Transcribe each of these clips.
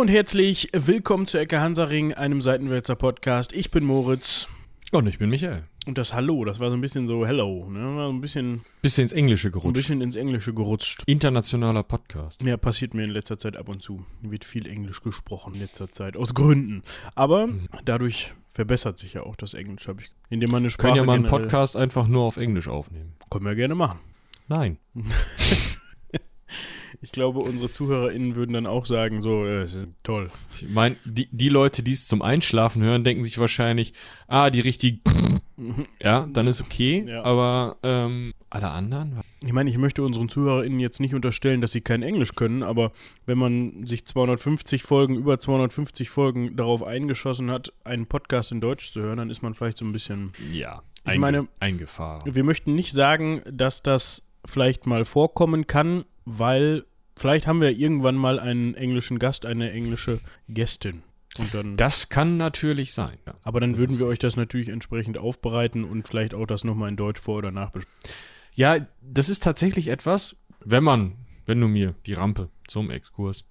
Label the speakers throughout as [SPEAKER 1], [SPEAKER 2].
[SPEAKER 1] Hallo und herzlich willkommen zu Ecke Hansaring, einem Seitenwälzer Podcast. Ich bin Moritz.
[SPEAKER 2] Und ich bin Michael.
[SPEAKER 1] Und das Hallo, das war so ein bisschen so Hello, ne? War so ein bisschen,
[SPEAKER 2] Bisschen ins Englische gerutscht.
[SPEAKER 1] ein bisschen ins Englische gerutscht.
[SPEAKER 2] Internationaler Podcast.
[SPEAKER 1] Ja, passiert mir in letzter Zeit ab und zu. Wird viel Englisch gesprochen in letzter Zeit, aus Gründen. Aber
[SPEAKER 2] Mhm.
[SPEAKER 1] dadurch verbessert sich ja auch das Englisch, habe ich. Indem man eine Sprache
[SPEAKER 2] können ja mal einen Podcast einfach nur auf Englisch aufnehmen.
[SPEAKER 1] Können wir gerne machen.
[SPEAKER 2] Nein.
[SPEAKER 1] Ich glaube, unsere ZuhörerInnen würden dann auch sagen, so, äh, toll.
[SPEAKER 2] Ich meine, die, die Leute, die es zum Einschlafen hören, denken sich wahrscheinlich, ah, die richtig. Ja, dann ist okay.
[SPEAKER 1] Ja.
[SPEAKER 2] Aber ähm, alle anderen?
[SPEAKER 1] Ich meine, ich möchte unseren ZuhörerInnen jetzt nicht unterstellen, dass sie kein Englisch können, aber wenn man sich 250 Folgen, über 250 Folgen darauf eingeschossen hat, einen Podcast in Deutsch zu hören, dann ist man vielleicht so ein bisschen.
[SPEAKER 2] Ja.
[SPEAKER 1] Ich meine-
[SPEAKER 2] eingefahren.
[SPEAKER 1] Wir möchten nicht sagen, dass das vielleicht mal vorkommen kann, weil vielleicht haben wir irgendwann mal einen englischen Gast, eine englische Gästin. Dann,
[SPEAKER 2] Das kann natürlich sein. Ja.
[SPEAKER 1] aber dann
[SPEAKER 2] das
[SPEAKER 1] würden wir euch das natürlich entsprechend aufbereiten und vielleicht auch das nochmal in Deutsch vor- oder nachbesprechen.
[SPEAKER 2] Ja, das ist tatsächlich etwas, wenn man, wenn du mir die Rampe zum Exkurs,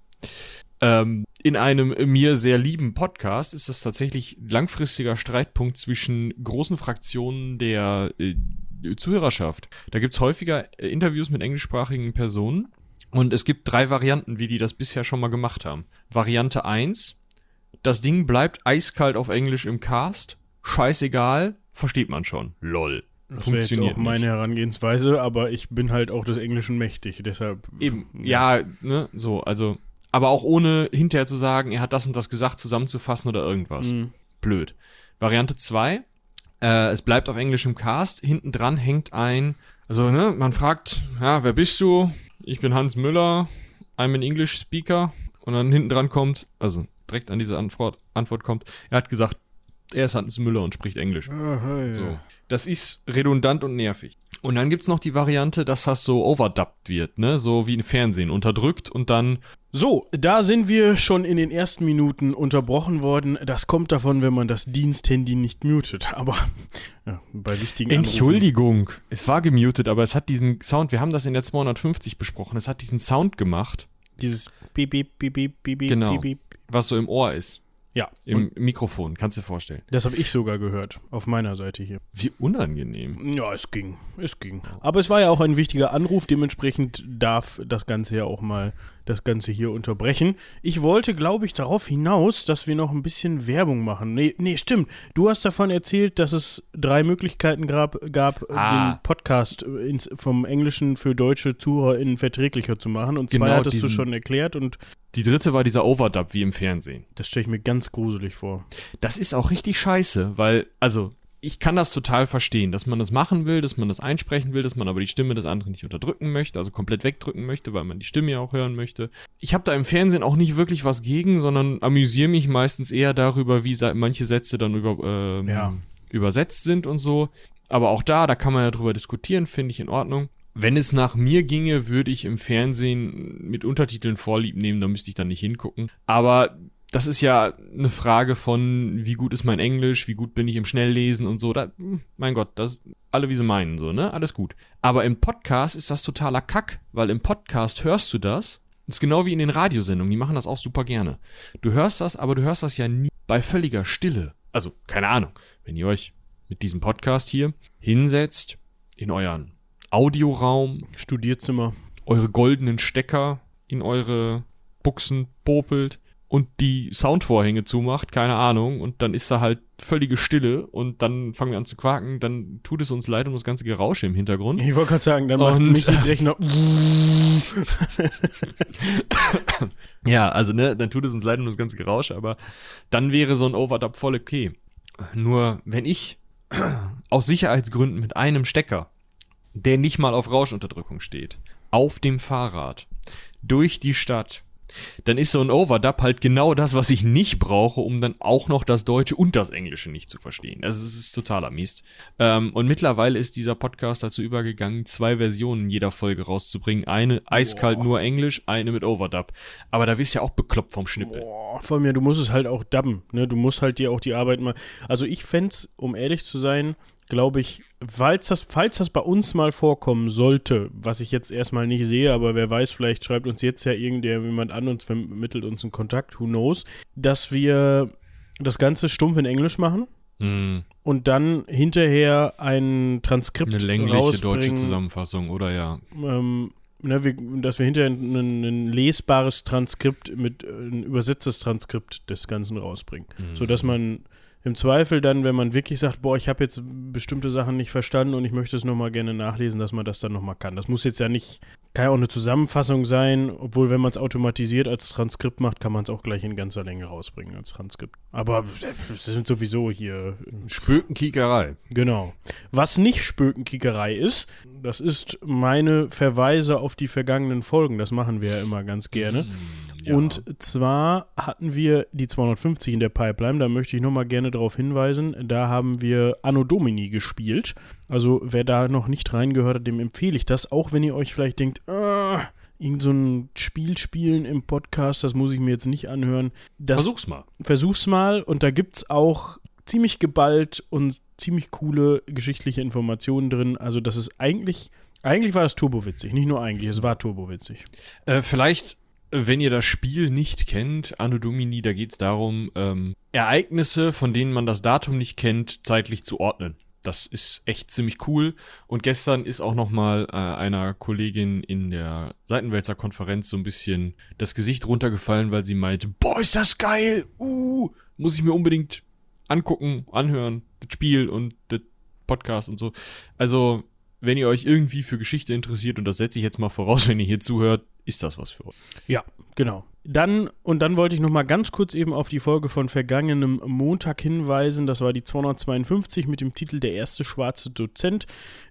[SPEAKER 2] ähm, in einem mir sehr lieben Podcast ist das tatsächlich langfristiger Streitpunkt zwischen großen Fraktionen der äh, Zuhörerschaft. Da gibt's häufiger äh, Interviews mit englischsprachigen Personen und es gibt drei Varianten, wie die das bisher schon mal gemacht haben. Variante eins: das Ding bleibt eiskalt auf Englisch im Cast, scheißegal, versteht man schon. Lol.
[SPEAKER 1] Das wäre jetzt auch meine
[SPEAKER 2] nicht.
[SPEAKER 1] Herangehensweise, aber ich bin halt auch des Englischen mächtig, deshalb.
[SPEAKER 2] Eben, ja, ne, so, also, aber auch ohne hinterher zu sagen, er hat das und das gesagt, zusammenzufassen oder irgendwas.
[SPEAKER 1] Mhm.
[SPEAKER 2] Blöd. Variante 2, äh, es bleibt auf Englisch im Cast, hinten dran hängt ein, also, ne, man fragt, ja, wer bist du? Ich bin Hans Müller, I'm an English Speaker. Und dann hinten dran kommt, also direkt an diese Antwort, Antwort kommt, er hat gesagt, er ist Hans Müller und spricht Englisch.
[SPEAKER 1] Aha, ja.
[SPEAKER 2] So. Das ist redundant und nervig. Und dann gibt's noch die Variante, dass das so overdubbed wird, ne? So wie im Fernsehen, unterdrückt und dann.
[SPEAKER 1] So, da sind wir schon in den ersten Minuten unterbrochen worden. Das kommt davon, wenn man das Diensthandy nicht mutet. Aber ja, bei wichtigen Anrufen-
[SPEAKER 2] Entschuldigung, es war gemutet, aber es hat diesen Sound, wir haben das in der 250 besprochen, es hat diesen Sound gemacht,
[SPEAKER 1] Dieses Piep, Piep, Piep, Piep, Piep,
[SPEAKER 2] Genau.
[SPEAKER 1] Piep, Piep.
[SPEAKER 2] was so im Ohr ist.
[SPEAKER 1] Ja,
[SPEAKER 2] Im Mikrofon, kannst du dir vorstellen.
[SPEAKER 1] das habe ich sogar gehört. Auf meiner Seite hier.
[SPEAKER 2] Wie unangenehm.
[SPEAKER 1] Ja, es ging. Es ging. Aber es war ja auch ein wichtiger Anruf. Dementsprechend darf das Ganze ja auch mal das Ganze hier unterbrechen. Ich wollte, glaube ich, darauf hinaus, dass wir noch ein bisschen Werbung machen. Nee, nee, stimmt. Du hast davon erzählt, dass es drei Möglichkeiten gab, gab
[SPEAKER 2] Ah.
[SPEAKER 1] den Podcast äh, ins, vom Englischen für deutsche ZuhörerInnen verträglicher zu machen. Und zwei
[SPEAKER 2] Genau
[SPEAKER 1] hattest du
[SPEAKER 2] diesen-
[SPEAKER 1] schon erklärt und
[SPEAKER 2] Die dritte war dieser Overdub wie im Fernsehen.
[SPEAKER 1] das stelle ich mir ganz gruselig vor.
[SPEAKER 2] Das ist auch richtig scheiße, weil, also, ich kann das total verstehen, dass man das machen will, dass man das einsprechen will, dass man aber die Stimme des anderen nicht unterdrücken möchte, also komplett wegdrücken möchte, weil man die Stimme ja auch hören möchte. Ich habe da im Fernsehen auch nicht wirklich was gegen, sondern amüsiere mich meistens eher darüber, wie manche Sätze dann über, ähm,
[SPEAKER 1] Ja.
[SPEAKER 2] übersetzt sind und so. Aber auch da, da kann man ja drüber diskutieren, finde ich in Ordnung. Wenn es nach mir ginge, würde ich im Fernsehen mit Untertiteln Vorlieb nehmen, da müsste ich dann nicht hingucken. Aber das ist ja eine Frage von, wie gut ist mein Englisch, wie gut bin ich im Schnelllesen und so. Da, hm, mein Gott, das alle wie sie meinen, so, ne? Alles gut. Aber im Podcast ist das totaler Kack, weil im Podcast hörst du das. Das ist genau wie in den Radiosendungen, die machen das auch super gerne. Du hörst das, aber du hörst das ja nie bei völliger Stille. Also, keine Ahnung, wenn ihr euch mit diesem Podcast hier hinsetzt, in euren Audioraum,
[SPEAKER 1] Studierzimmer.
[SPEAKER 2] eure goldenen Stecker in eure Buchsen popelt und die Soundvorhänge zumacht, keine Ahnung, und dann ist da halt völlige Stille und dann fangen wir an zu quaken, dann tut es uns leid um das ganze Gerausche im Hintergrund.
[SPEAKER 1] Ich wollte gerade sagen, dann macht
[SPEAKER 2] Und-
[SPEAKER 1] Michis Rechner.
[SPEAKER 2] Ja, also ne, dann tut es uns leid um das ganze Gerausche, aber dann wäre so ein Overdub voll okay. Nur wenn ich aus Sicherheitsgründen mit einem Stecker, der nicht mal auf Rauschunterdrückung steht, auf dem Fahrrad durch die Stadt dann ist so ein Overdub halt genau das, was ich nicht brauche, um dann auch noch das Deutsche und das Englische nicht zu verstehen. Also es ist totaler Mist. Ähm, und mittlerweile ist dieser Podcast dazu übergegangen, zwei Versionen jeder Folge rauszubringen. Eine eiskalt
[SPEAKER 1] Boah.
[SPEAKER 2] nur Englisch, eine mit Overdub. Aber da wirst du ja auch bekloppt vom Schnippel.
[SPEAKER 1] Boah, vor ja, du musst es halt auch dubben, ne? Du musst halt dir auch die Arbeit mal. Also ich fänd's, um ehrlich zu sein, glaube ich, falls das, falls das bei uns mal vorkommen sollte, was ich jetzt erstmal nicht sehe, aber wer weiß, vielleicht schreibt uns jetzt ja irgendjemand an und vermittelt uns einen Kontakt, who knows, dass wir das Ganze stumpf in Englisch machen.
[SPEAKER 2] Hm,
[SPEAKER 1] Und dann hinterher ein Transkript
[SPEAKER 2] eine längliche deutsche Zusammenfassung, oder ja.
[SPEAKER 1] ähm, ne, wir, dass wir hinterher ein, ein lesbares Transkript mit ein übersetztes Transkript des Ganzen rausbringen.
[SPEAKER 2] Hm.
[SPEAKER 1] So dass man im Zweifel dann, wenn man wirklich sagt, boah, ich habe jetzt bestimmte Sachen nicht verstanden und ich möchte es nochmal gerne nachlesen, dass man das dann nochmal kann. Das muss jetzt ja nicht, kann ja auch eine Zusammenfassung sein, obwohl wenn man es automatisiert als Transkript macht, kann man es auch gleich in ganzer Länge rausbringen als Transkript. Aber das sind sowieso hier
[SPEAKER 2] Spökenkiekerei.
[SPEAKER 1] Genau. Was nicht Spökenkickerei ist, das ist meine Verweise auf die vergangenen Folgen. Das machen wir ja immer ganz gerne.
[SPEAKER 2] Ja.
[SPEAKER 1] Und zwar hatten wir die 250 in der Pipeline. Da möchte ich nochmal gerne darauf hinweisen. Da haben wir Anno Domini gespielt. Also wer da noch nicht reingehört hat, dem empfehle ich das. Auch wenn ihr euch vielleicht denkt, ah, irgend so ein Spiel spielen im Podcast, das muss ich mir jetzt nicht anhören. Das,
[SPEAKER 2] Versuch's mal.
[SPEAKER 1] versuch's mal und da gibt's auch ziemlich geballt und ziemlich coole geschichtliche Informationen drin. Also das ist eigentlich, eigentlich war das turbowitzig. Nicht nur eigentlich, es war turbowitzig.
[SPEAKER 2] Äh, vielleicht, wenn ihr das Spiel nicht kennt, Anno Domini, da geht es darum, ähm, Ereignisse, von denen man das Datum nicht kennt, zeitlich zu ordnen. Das ist echt ziemlich cool. Und gestern ist auch noch mal äh, einer Kollegin in der Seitenwälzer Konferenz so ein bisschen das Gesicht runtergefallen, weil sie meinte, boah, ist das geil! Uh, muss ich mir unbedingt angucken, anhören, das Spiel und das Podcast und so. Also, wenn ihr euch irgendwie für Geschichte interessiert, und das setze ich jetzt mal voraus, wenn ihr hier zuhört, ist das was für euch.
[SPEAKER 1] Ja, genau. Dann, und dann wollte ich noch mal ganz kurz eben auf die Folge von vergangenem Montag hinweisen. Das war die 252 mit dem Titel Der erste schwarze Dozent.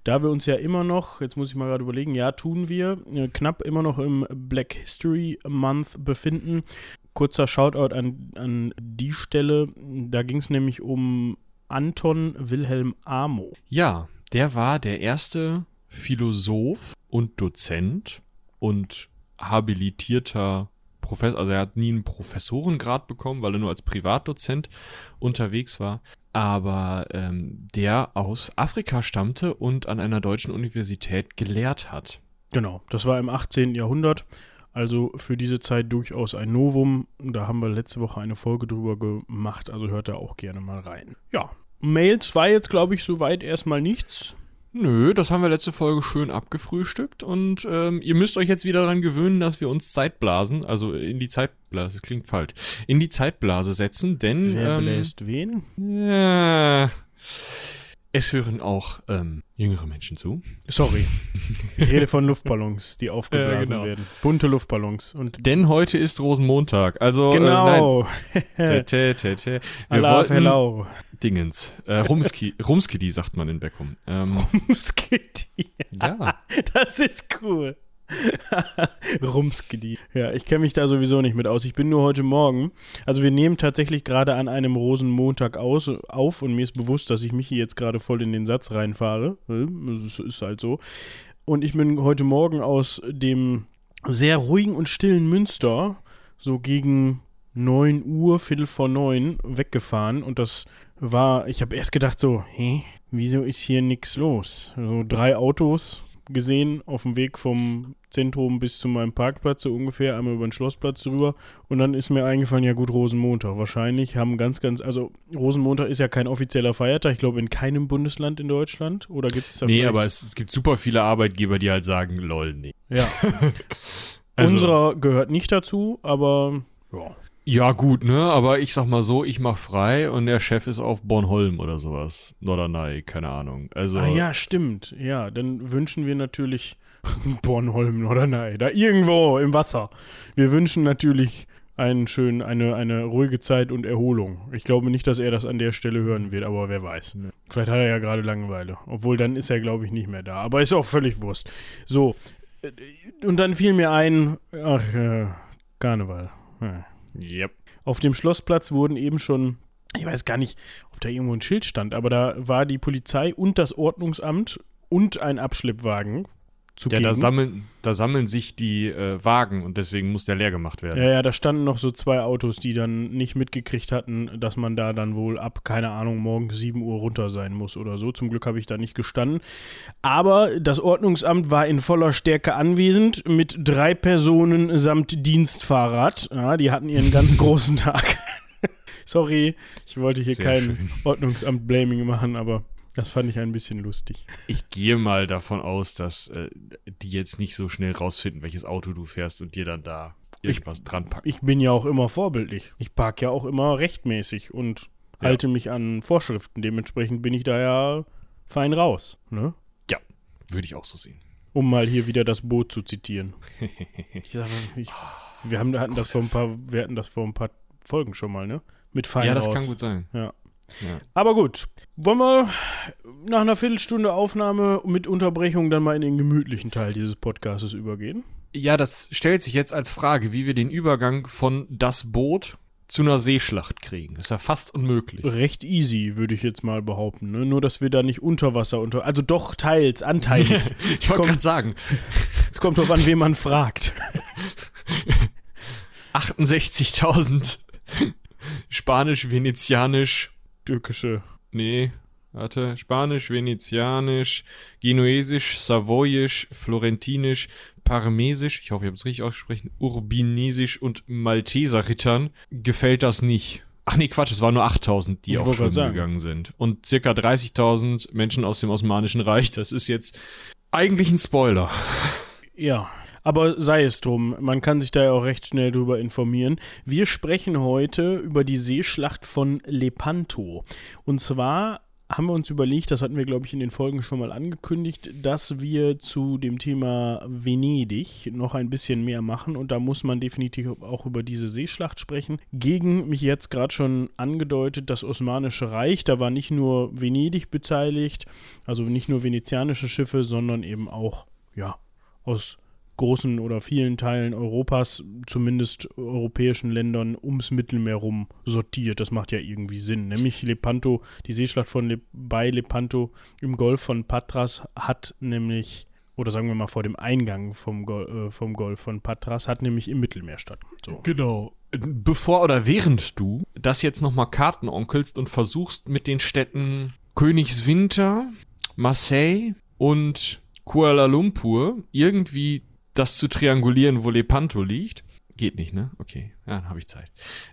[SPEAKER 1] Da wir uns ja immer noch, jetzt muss ich mal gerade überlegen, ja, tun wir, äh, knapp immer noch im Black History Month befinden. Kurzer Shoutout an, an die Stelle. Da ging es nämlich um Anton Wilhelm Amo.
[SPEAKER 2] Ja, der war der erste Philosoph und Dozent und habilitierter Professor, also er hat nie einen Professorengrad bekommen, weil er nur als Privatdozent unterwegs war, aber ähm, der aus Afrika stammte und an einer deutschen Universität gelehrt hat.
[SPEAKER 1] Genau, das war im 18. Jahrhundert. Also für diese Zeit durchaus ein Novum. Da haben wir letzte Woche eine Folge drüber gemacht, also hört da auch gerne mal rein. Ja, Mails war jetzt, glaube ich, soweit erstmal nichts.
[SPEAKER 2] Nö, das haben wir letzte Folge schön abgefrühstückt und ähm, ihr müsst euch jetzt wieder daran gewöhnen, dass wir uns Zeitblasen, also in die Zeitblase, das klingt falsch, in die Zeitblase setzen, denn
[SPEAKER 1] Wer
[SPEAKER 2] ähm,
[SPEAKER 1] bläst wen?
[SPEAKER 2] ja, es hören auch ähm, jüngere Menschen zu.
[SPEAKER 1] Sorry. Ich rede von Luftballons, die aufgeblasen
[SPEAKER 2] genau.
[SPEAKER 1] werden. Bunte Luftballons. Und
[SPEAKER 2] Denn heute ist Rosenmontag, also
[SPEAKER 1] genau.
[SPEAKER 2] äh, nein. Tä, tä, tä. Wir
[SPEAKER 1] Allah
[SPEAKER 2] wollten
[SPEAKER 1] hello.
[SPEAKER 2] Dingens, äh, Rumski, Rumskidi sagt man in Beckum. Ähm,
[SPEAKER 1] Rumskedi.
[SPEAKER 2] ja.
[SPEAKER 1] Das ist cool. Rumskedi. Ja, ich kenne mich da sowieso nicht mit aus. Ich bin nur heute Morgen. Also wir nehmen tatsächlich gerade an einem Rosenmontag aus, auf und mir ist bewusst, dass ich mich hier jetzt gerade voll in den Satz reinfahre. Das ist halt so. Und ich bin heute Morgen aus dem sehr ruhigen und stillen Münster so gegen 9 Uhr, Viertel vor 9 weggefahren und das war, ich habe erst gedacht so, hä, wieso ist hier nichts los? So drei Autos gesehen auf dem Weg vom Zentrum bis zu meinem Parkplatz, so ungefähr, einmal über den Schlossplatz drüber. Und dann ist mir eingefallen, ja gut, Rosenmontag. Wahrscheinlich haben ganz, ganz, also Rosenmontag ist ja kein offizieller Feiertag, ich glaube in keinem Bundesland in Deutschland. Oder gibt es da
[SPEAKER 2] Nee, aber es, es gibt super viele Arbeitgeber, die halt sagen, lol, nee.
[SPEAKER 1] Ja.
[SPEAKER 2] Also-
[SPEAKER 1] Unserer gehört nicht dazu, aber ja.
[SPEAKER 2] Ja, gut, ne? Aber ich sag mal so, ich mach frei und der Chef ist auf Bornholm oder sowas. Norderney, keine Ahnung. Also.
[SPEAKER 1] Ah ja, stimmt. Ja, dann wünschen wir natürlich Bornholm oder nein, da irgendwo im Wasser. Wir wünschen natürlich einen schönen, eine, eine ruhige Zeit und Erholung. Ich glaube nicht, dass er das an der Stelle hören wird, aber wer weiß. Vielleicht hat er ja gerade Langeweile. Obwohl, dann ist er, glaube ich, nicht mehr da. Aber ist auch völlig Wurst. So. äh, Und dann fiel mir ein, ach, äh, Karneval. Ja.
[SPEAKER 2] Yep.
[SPEAKER 1] Auf dem Schlossplatz wurden eben schon, ich weiß gar nicht, ob da irgendwo ein Schild stand, aber da war die Polizei und das Ordnungsamt und ein Abschleppwagen zugegen.
[SPEAKER 2] Ja, da sammeln, da sammeln sich die äh, Wagen und deswegen muss der leer gemacht werden.
[SPEAKER 1] Ja, ja, da standen noch so zwei Autos, die dann nicht mitgekriegt hatten, dass man da dann wohl ab, keine Ahnung, morgens 7 Uhr runter sein muss oder so. Zum Glück habe ich da nicht gestanden. Aber das Ordnungsamt war in voller Stärke anwesend mit drei Personen samt Dienstfahrrad. Ja, die hatten ihren ganz großen Tag. Sorry, ich wollte hier
[SPEAKER 2] Sehr
[SPEAKER 1] kein
[SPEAKER 2] schön.
[SPEAKER 1] Ordnungsamt-Blaming machen, aber das fand ich ein bisschen lustig.
[SPEAKER 2] Ich gehe mal davon aus, dass äh, die jetzt nicht so schnell rausfinden, welches Auto du fährst und dir dann da irgendwas dran packen.
[SPEAKER 1] Ich bin ja auch immer vorbildlich. Ich parke ja auch immer rechtmäßig und
[SPEAKER 2] Ja.
[SPEAKER 1] halte mich an Vorschriften. Dementsprechend bin ich da ja fein raus. Ne?
[SPEAKER 2] ja, würde ich auch so sehen.
[SPEAKER 1] Um mal hier wieder das Boot zu zitieren. Ich sag mal, ich, wir haben, hatten das vor ein paar, wir hatten das vor ein paar Folgen schon mal, ne? Mit fein
[SPEAKER 2] ja, das
[SPEAKER 1] raus.
[SPEAKER 2] kann gut sein.
[SPEAKER 1] Ja.
[SPEAKER 2] Ja.
[SPEAKER 1] Aber gut, wollen wir nach einer Viertelstunde Aufnahme mit Unterbrechung dann mal in den gemütlichen Teil dieses Podcasts übergehen?
[SPEAKER 2] ja, das stellt sich jetzt als Frage, wie wir den Übergang von das Boot zu einer Seeschlacht kriegen. Das ist ja fast unmöglich.
[SPEAKER 1] Recht easy, würde ich jetzt mal behaupten. Ne? Nur, dass wir da nicht unter Wasser unter. Also doch teils, anteilig.
[SPEAKER 2] Ich wollte gerade sagen,
[SPEAKER 1] es kommt drauf an, wen man fragt.
[SPEAKER 2] 68.000 Spanisch, Venezianisch,
[SPEAKER 1] Türkische.
[SPEAKER 2] nee, warte, Spanisch, Venezianisch, Genuesisch, Savoyisch, Florentinisch, Parmesisch, ich hoffe, ich habe es richtig ausgesprochen, Urbinesisch und Malteser Rittern gefällt das nicht. Ach nee, Quatsch, es waren nur 8000, die
[SPEAKER 1] Ich
[SPEAKER 2] auch
[SPEAKER 1] sagen.
[SPEAKER 2] gegangen sind. Und circa 30.000 Menschen aus dem Osmanischen Reich. Das ist jetzt eigentlich ein Spoiler.
[SPEAKER 1] Ja. Aber sei es drum, man kann sich da ja auch recht schnell drüber informieren. Wir sprechen heute über die Seeschlacht von Lepanto. Und zwar haben wir uns überlegt, das hatten wir, glaube ich, in den Folgen schon mal angekündigt, dass wir zu dem Thema Venedig noch ein bisschen mehr machen. Und da muss man definitiv auch über diese Seeschlacht sprechen. Gegen mich jetzt gerade schon angedeutet, das Osmanische Reich. Da war nicht nur Venedig beteiligt, also nicht nur venezianische Schiffe, sondern eben auch, ja, aus großen oder vielen Teilen Europas, zumindest europäischen Ländern, ums Mittelmeer rum sortiert. Das macht ja irgendwie Sinn. Nämlich Lepanto, die Seeschlacht von Le bei Lepanto im Golf von Patras hat nämlich, oder sagen wir mal vor dem Eingang vom, Gol äh, vom Golf von Patras, hat nämlich im Mittelmeer statt. So.
[SPEAKER 2] Genau. Bevor oder während du das jetzt nochmal kartenonkelst und versuchst mit den Städten Königswinter, Marseille und Kuala Lumpur irgendwie das zu triangulieren, wo Lepanto liegt. Geht nicht, ne? Okay, ja, dann habe ich Zeit.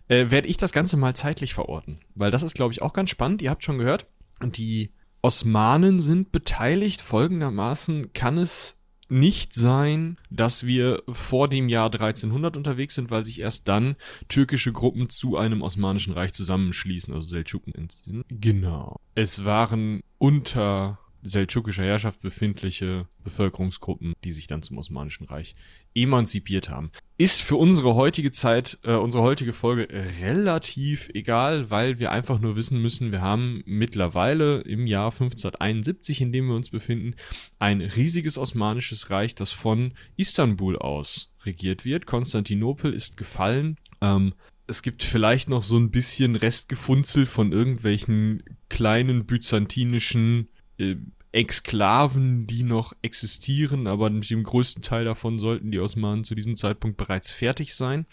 [SPEAKER 2] Äh, Werde ich das Ganze mal zeitlich verorten. Weil das ist, glaube ich, auch ganz spannend. Ihr habt schon gehört, die Osmanen sind beteiligt. Folgendermaßen kann es nicht sein, dass wir vor dem Jahr 1300 unterwegs sind, weil sich erst dann türkische Gruppen zu einem osmanischen Reich zusammenschließen, also Seldschuken. ins- Genau. Es waren unter seldschukischer Herrschaft befindliche Bevölkerungsgruppen, die sich dann zum Osmanischen Reich emanzipiert haben. Ist für unsere heutige Zeit, äh, unsere heutige Folge relativ egal, weil wir einfach nur wissen müssen, wir haben mittlerweile im Jahr 1571, in dem wir uns befinden, ein riesiges osmanisches Reich, das von Istanbul aus regiert wird. Konstantinopel ist gefallen. Ähm, es gibt vielleicht noch so ein bisschen Restgefunzel von irgendwelchen kleinen byzantinischen äh, Exklaven, die noch existieren, aber mit dem größten Teil davon sollten die Osmanen zu diesem Zeitpunkt bereits fertig sein.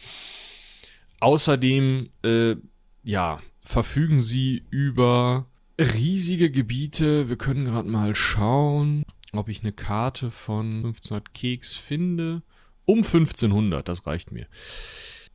[SPEAKER 2] Außerdem, äh, ja, verfügen sie über riesige Gebiete. Wir können gerade mal schauen, ob ich eine Karte von 1500 Keks finde. Um 1500, das reicht mir.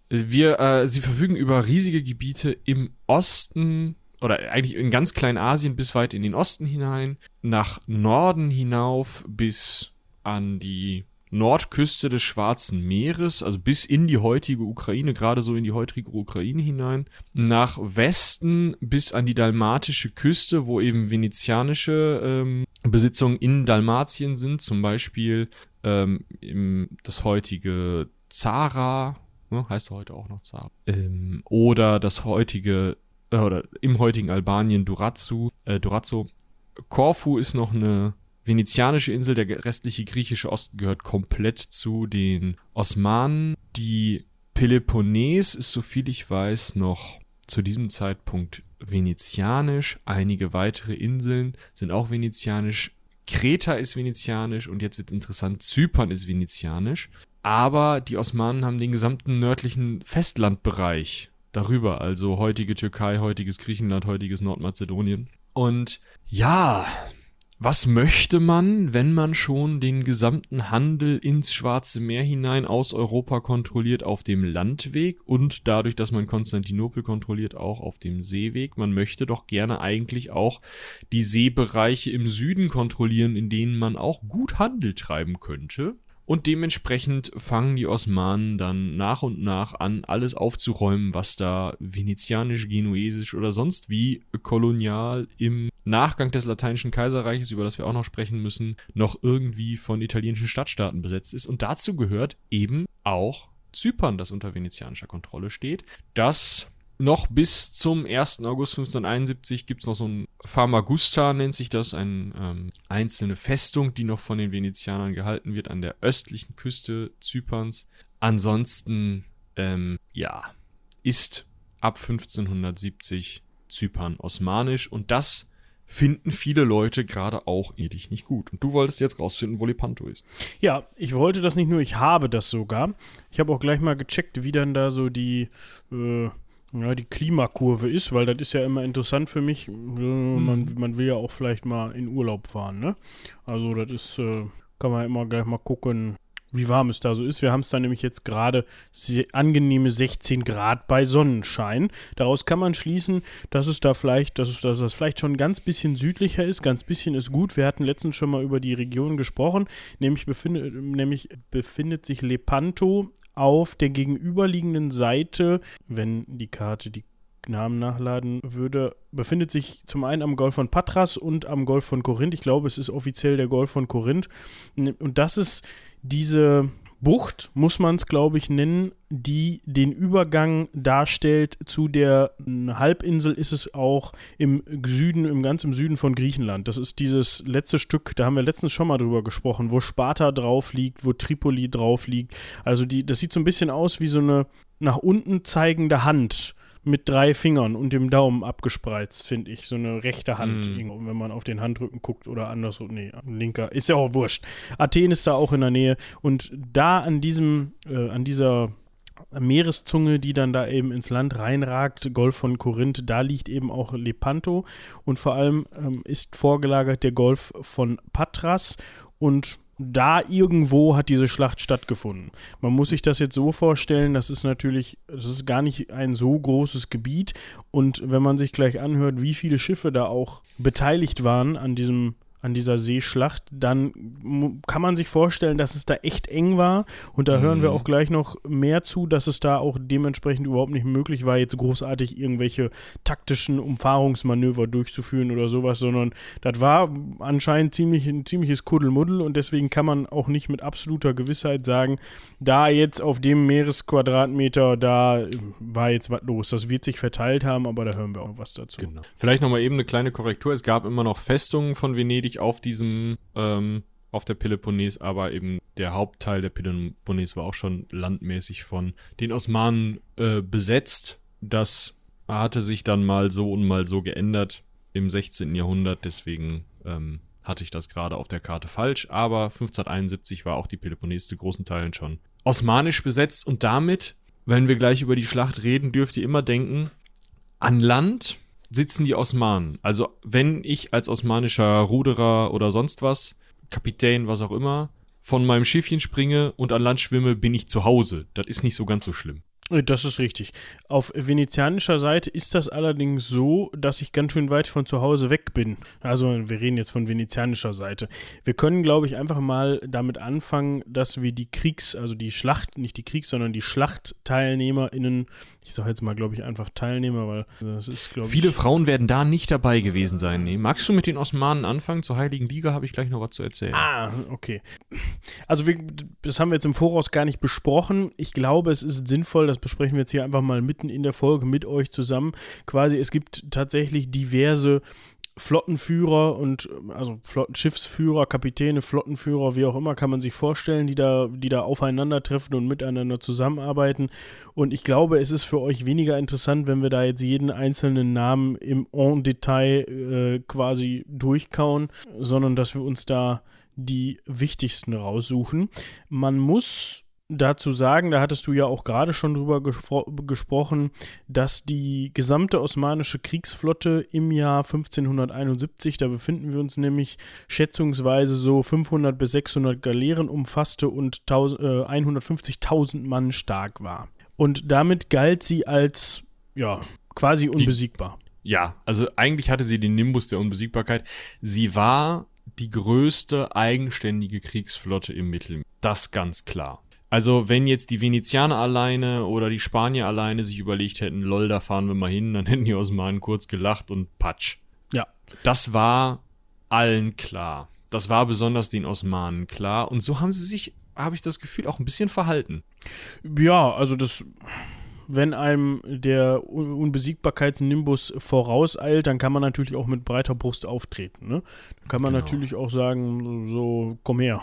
[SPEAKER 2] Wir, äh, sie verfügen über riesige Gebiete im Osten oder eigentlich in ganz Kleinasien bis weit in den Osten hinein, nach Norden hinauf bis an die Nordküste des Schwarzen Meeres, also bis in die heutige Ukraine, gerade so in die heutige Ukraine hinein, nach Westen bis an die dalmatische Küste, wo eben venezianische ähm, Besitzungen in Dalmatien sind, zum Beispiel ähm, im, das heutige Zara, ne, heißt heute auch noch Zara, ähm, oder das heutige äh, oder im heutigen Albanien Durazzo, äh, Durazzo. Korfu ist noch eine venezianische Insel, der restliche griechische Osten gehört komplett zu den Osmanen. Die Peloponnes ist, soviel ich weiß, noch zu diesem Zeitpunkt venezianisch. Einige weitere Inseln sind auch venezianisch. Kreta ist venezianisch und jetzt wird es interessant, Zypern ist venezianisch. Aber die Osmanen haben den gesamten nördlichen Festlandbereich darüber, also heutige Türkei, heutiges Griechenland, heutiges Nordmazedonien. Und ja, was möchte man, wenn man schon den gesamten Handel ins Schwarze Meer hinein aus Europa kontrolliert auf dem Landweg und dadurch, dass man Konstantinopel kontrolliert, auch auf dem Seeweg? Man möchte doch gerne eigentlich auch die Seebereiche im Süden kontrollieren, in denen man auch gut Handel treiben könnte. Und dementsprechend fangen die Osmanen dann nach und nach an, alles aufzuräumen, was da venezianisch, genuesisch oder sonst wie kolonial im Nachgang des Lateinischen Kaiserreiches, über das wir auch noch sprechen müssen, noch irgendwie von italienischen Stadtstaaten besetzt ist. Und dazu gehört eben auch Zypern, das unter venezianischer Kontrolle steht, das noch bis zum 1. August 1571 gibt es noch so ein Famagusta, nennt sich das, eine ähm, einzelne Festung, die noch von den Venezianern gehalten wird an der östlichen Küste Zyperns. Ansonsten, ähm, ja, ist ab 1570 Zypern osmanisch und das finden viele Leute gerade auch ethisch nicht gut. Und du wolltest jetzt rausfinden, wo Lepanto ist.
[SPEAKER 1] Ja, ich wollte das nicht nur, ich habe das sogar. Ich habe auch gleich mal gecheckt, wie dann da so die äh, ja, die Klimakurve ist, weil das ist ja immer interessant für mich. Äh, man, mhm. man will ja auch vielleicht mal in Urlaub fahren, ne? Also das ist, äh, kann man immer gleich mal gucken, wie warm es da so ist. Wir haben es da nämlich jetzt gerade angenehme 16 Grad bei Sonnenschein. Daraus kann man schließen, dass es da vielleicht, dass, es, dass das vielleicht schon ein ganz bisschen südlicher ist. Ganz bisschen ist gut. Wir hatten letztens schon mal über die Region gesprochen. Nämlich, befinde, nämlich befindet sich Lepanto auf der gegenüberliegenden Seite, wenn die Karte die Namen nachladen würde, befindet sich zum einen am Golf von Patras und am Golf von Korinth. Ich glaube, es ist offiziell der Golf von Korinth. Und das ist diese Bucht, muss man es, glaube ich, nennen, die den Übergang darstellt zu der Halbinsel, ist es auch im Süden, im ganz im Süden von Griechenland. Das ist dieses letzte Stück, da haben wir letztens schon mal drüber gesprochen, wo Sparta drauf liegt, wo Tripoli drauf liegt. Also die, das sieht so ein bisschen aus wie so eine nach unten zeigende Hand mit drei Fingern und dem Daumen abgespreizt, finde ich. So eine rechte Hand, mm. wenn man auf den Handrücken guckt oder andersrum. Nee, linker. Ist ja auch wurscht. Athen ist da auch in der Nähe. Und da an diesem, äh, an dieser Meereszunge, die dann da eben ins Land reinragt, Golf von Korinth, da liegt eben auch Lepanto und vor allem ähm, ist vorgelagert der Golf von Patras und da irgendwo hat diese Schlacht stattgefunden. Man muss sich das jetzt so vorstellen, das ist natürlich, das ist gar nicht ein so großes Gebiet und wenn man sich gleich anhört, wie viele Schiffe da auch beteiligt waren an diesem an dieser Seeschlacht, dann kann man sich vorstellen, dass es da echt eng war. Und da mhm. hören wir mhm. auch gleich noch mehr zu, dass es da auch dementsprechend überhaupt nicht möglich war, jetzt großartig irgendwelche taktischen Umfahrungsmanöver durchzuführen oder sowas, sondern das war anscheinend ziemlich, ein ziemliches Kuddelmuddel und deswegen kann man auch nicht mit absoluter Gewissheit sagen, da jetzt auf dem Meeresquadratmeter, da war jetzt was los. Das wird sich verteilt haben, aber da hören wir auch was dazu.
[SPEAKER 2] Genau. Vielleicht nochmal eben eine kleine Korrektur. Es gab immer noch Festungen von Venedig Venedig auf diesem, ähm, auf der Peloponnes, aber eben der Hauptteil der Peloponnes war auch schon landmäßig von den Osmanen äh, besetzt. Das hatte sich dann mal so und mal so geändert im 16. Jahrhundert, deswegen ähm, hatte ich das gerade auf der Karte falsch, aber 1571 war auch die Peloponnes zu großen Teilen schon osmanisch besetzt und damit, wenn wir gleich über die Schlacht reden, dürft ihr immer denken, an Land sitzen die Osmanen. Also wenn ich als osmanischer Ruderer oder sonst was, Kapitän, was auch immer, von meinem Schiffchen springe und an Land schwimme, bin ich zu Hause. Das ist nicht so ganz so schlimm.
[SPEAKER 1] Äh, das ist richtig. Auf venezianischer Seite ist das allerdings so, dass ich ganz schön weit von zu Hause weg bin. Also wir reden jetzt von venezianischer Seite. Wir können, glaube ich, einfach mal damit anfangen, dass wir die Kriegs-, also die Schlacht, nicht die Kriegs-, sondern die SchlachtteilnehmerInnen, ich sage jetzt mal, glaube ich, einfach Teilnehmer, weil das ist, glaube
[SPEAKER 2] ich. Viele Frauen werden da nicht dabei gewesen sein. Nee. Magst du mit den Osmanen anfangen? Zur Heiligen Liga habe ich gleich noch was zu erzählen.
[SPEAKER 1] Ah, okay. Also wir, das haben wir jetzt im Voraus gar nicht besprochen. Ich glaube, es ist sinnvoll, dass das besprechen wir jetzt hier einfach mal mitten in der Folge mit euch zusammen. Quasi, es gibt tatsächlich diverse Flottenführer und also Schiffsführer, Kapitäne, Flottenführer, wie auch immer, kann man sich vorstellen, die da, die da aufeinandertreffen und miteinander zusammenarbeiten. Und ich glaube, es ist für euch weniger interessant, wenn wir da jetzt jeden einzelnen Namen im En Detail äh, quasi durchkauen, sondern dass wir uns da die wichtigsten raussuchen. Man muss dazu sagen, da hattest du ja auch gerade schon drüber gespro gesprochen, dass die gesamte osmanische Kriegsflotte im Jahr 1571, da befinden wir uns nämlich schätzungsweise so 500 bis 600 Galeeren umfasste und äh, 150.000 Mann stark war. Und damit galt sie als, ja, quasi unbesiegbar.
[SPEAKER 2] Die, ja, also eigentlich hatte sie den Nimbus der Unbesiegbarkeit. Sie war die größte eigenständige Kriegsflotte im Mittelmeer. Das ganz klar. Also, wenn jetzt die Venezianer alleine oder die Spanier alleine sich überlegt hätten, lol, da fahren wir mal hin, dann hätten die Osmanen kurz gelacht und patsch.
[SPEAKER 1] Ja.
[SPEAKER 2] Das war allen klar. Das war besonders den Osmanen klar. Und so haben sie sich, habe ich das Gefühl, auch ein bisschen verhalten.
[SPEAKER 1] Ja, also das wenn einem der Unbesiegbarkeitsnimbus vorauseilt, dann kann man natürlich auch mit breiter Brust auftreten. Ne? Dann kann man genau. natürlich auch sagen, so, komm her,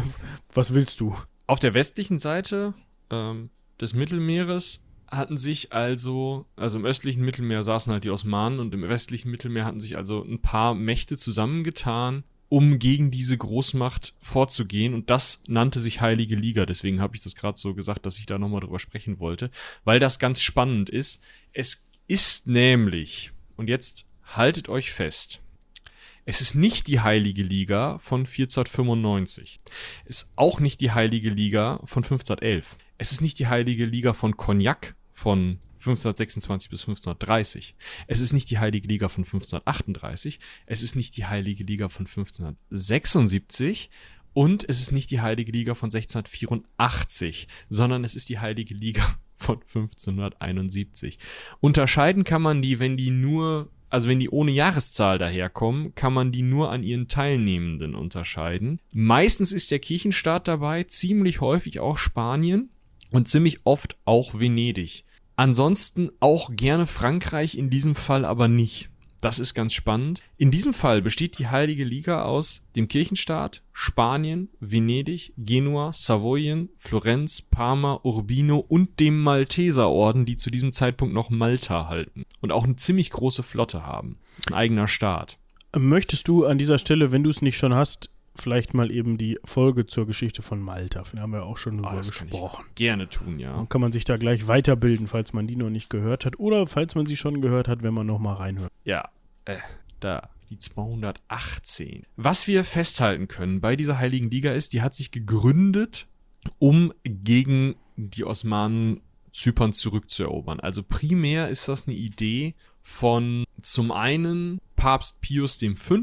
[SPEAKER 1] was willst du?
[SPEAKER 2] Auf der westlichen Seite ähm, des Mittelmeeres hatten sich also, also im östlichen Mittelmeer saßen halt die Osmanen und im westlichen Mittelmeer hatten sich also ein paar Mächte zusammengetan, um gegen diese Großmacht vorzugehen. Und das nannte sich Heilige Liga. Deswegen habe ich das gerade so gesagt, dass ich da nochmal drüber sprechen wollte, weil das ganz spannend ist. Es ist nämlich, und jetzt haltet euch fest, es ist nicht die Heilige Liga von 1495. Es ist auch nicht die Heilige Liga von 1511. Es ist nicht die Heilige Liga von Cognac von 1526 bis 1530. Es ist nicht die Heilige Liga von 1538. Es ist nicht die Heilige Liga von 1576. Und es ist nicht die Heilige Liga von 1684, sondern es ist die Heilige Liga von 1571. Unterscheiden kann man die, wenn die nur also wenn die ohne Jahreszahl daherkommen, kann man die nur an ihren Teilnehmenden unterscheiden. Meistens ist der Kirchenstaat dabei, ziemlich häufig auch Spanien und ziemlich oft auch Venedig. Ansonsten auch gerne Frankreich, in diesem Fall aber nicht. Das ist ganz spannend. In diesem Fall besteht die Heilige Liga aus dem Kirchenstaat, Spanien, Venedig, Genua, Savoyen, Florenz, Parma, Urbino und dem Malteserorden, die zu diesem Zeitpunkt noch Malta halten und auch eine ziemlich große Flotte haben. Ein eigener Staat.
[SPEAKER 1] Möchtest du an dieser Stelle, wenn du es nicht schon hast, vielleicht mal eben die Folge zur Geschichte von Malta. Da haben wir auch schon drüber oh, gesprochen.
[SPEAKER 2] gerne tun, ja.
[SPEAKER 1] Dann kann man sich da gleich weiterbilden, falls man die noch nicht gehört hat. Oder falls man sie schon gehört hat, wenn man noch mal reinhört.
[SPEAKER 2] Ja, äh, da. Die 218. Was wir festhalten können bei dieser Heiligen Liga ist, die hat sich gegründet, um gegen die Osmanen Zypern zurückzuerobern. Also primär ist das eine Idee von zum einen Papst Pius V.,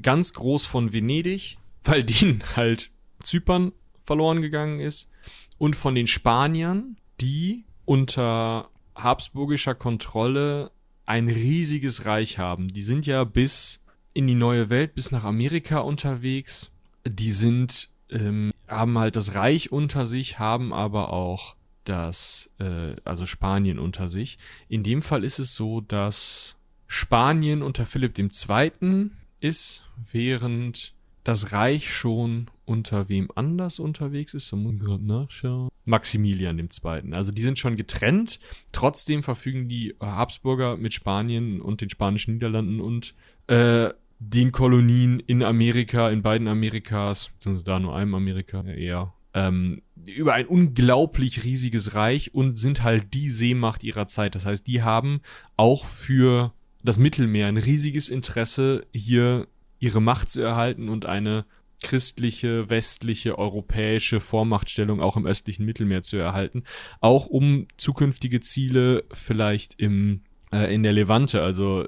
[SPEAKER 2] ganz groß von Venedig, weil denen halt Zypern verloren gegangen ist, und von den Spaniern, die unter habsburgischer Kontrolle ein riesiges Reich haben. Die sind ja bis in die neue Welt, bis nach Amerika unterwegs. Die sind, ähm, haben halt das Reich unter sich, haben aber auch das, äh, also Spanien unter sich. In dem Fall ist es so, dass Spanien unter Philipp II ist, während das Reich schon unter wem anders unterwegs ist. Da muss ich gerade nachschauen. Maximilian II. Also die sind schon getrennt. Trotzdem verfügen die Habsburger mit Spanien und den spanischen Niederlanden und äh, den Kolonien in Amerika, in beiden Amerikas, da nur einem Amerika eher, ähm, über ein unglaublich riesiges Reich und sind halt die Seemacht ihrer Zeit. Das heißt, die haben auch für das Mittelmeer ein riesiges Interesse, hier ihre Macht zu erhalten und eine christliche, westliche, europäische Vormachtstellung auch im östlichen Mittelmeer zu erhalten, auch um zukünftige Ziele vielleicht im äh, in der Levante, also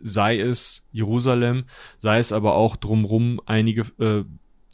[SPEAKER 2] sei es Jerusalem, sei es aber auch drumrum einige äh,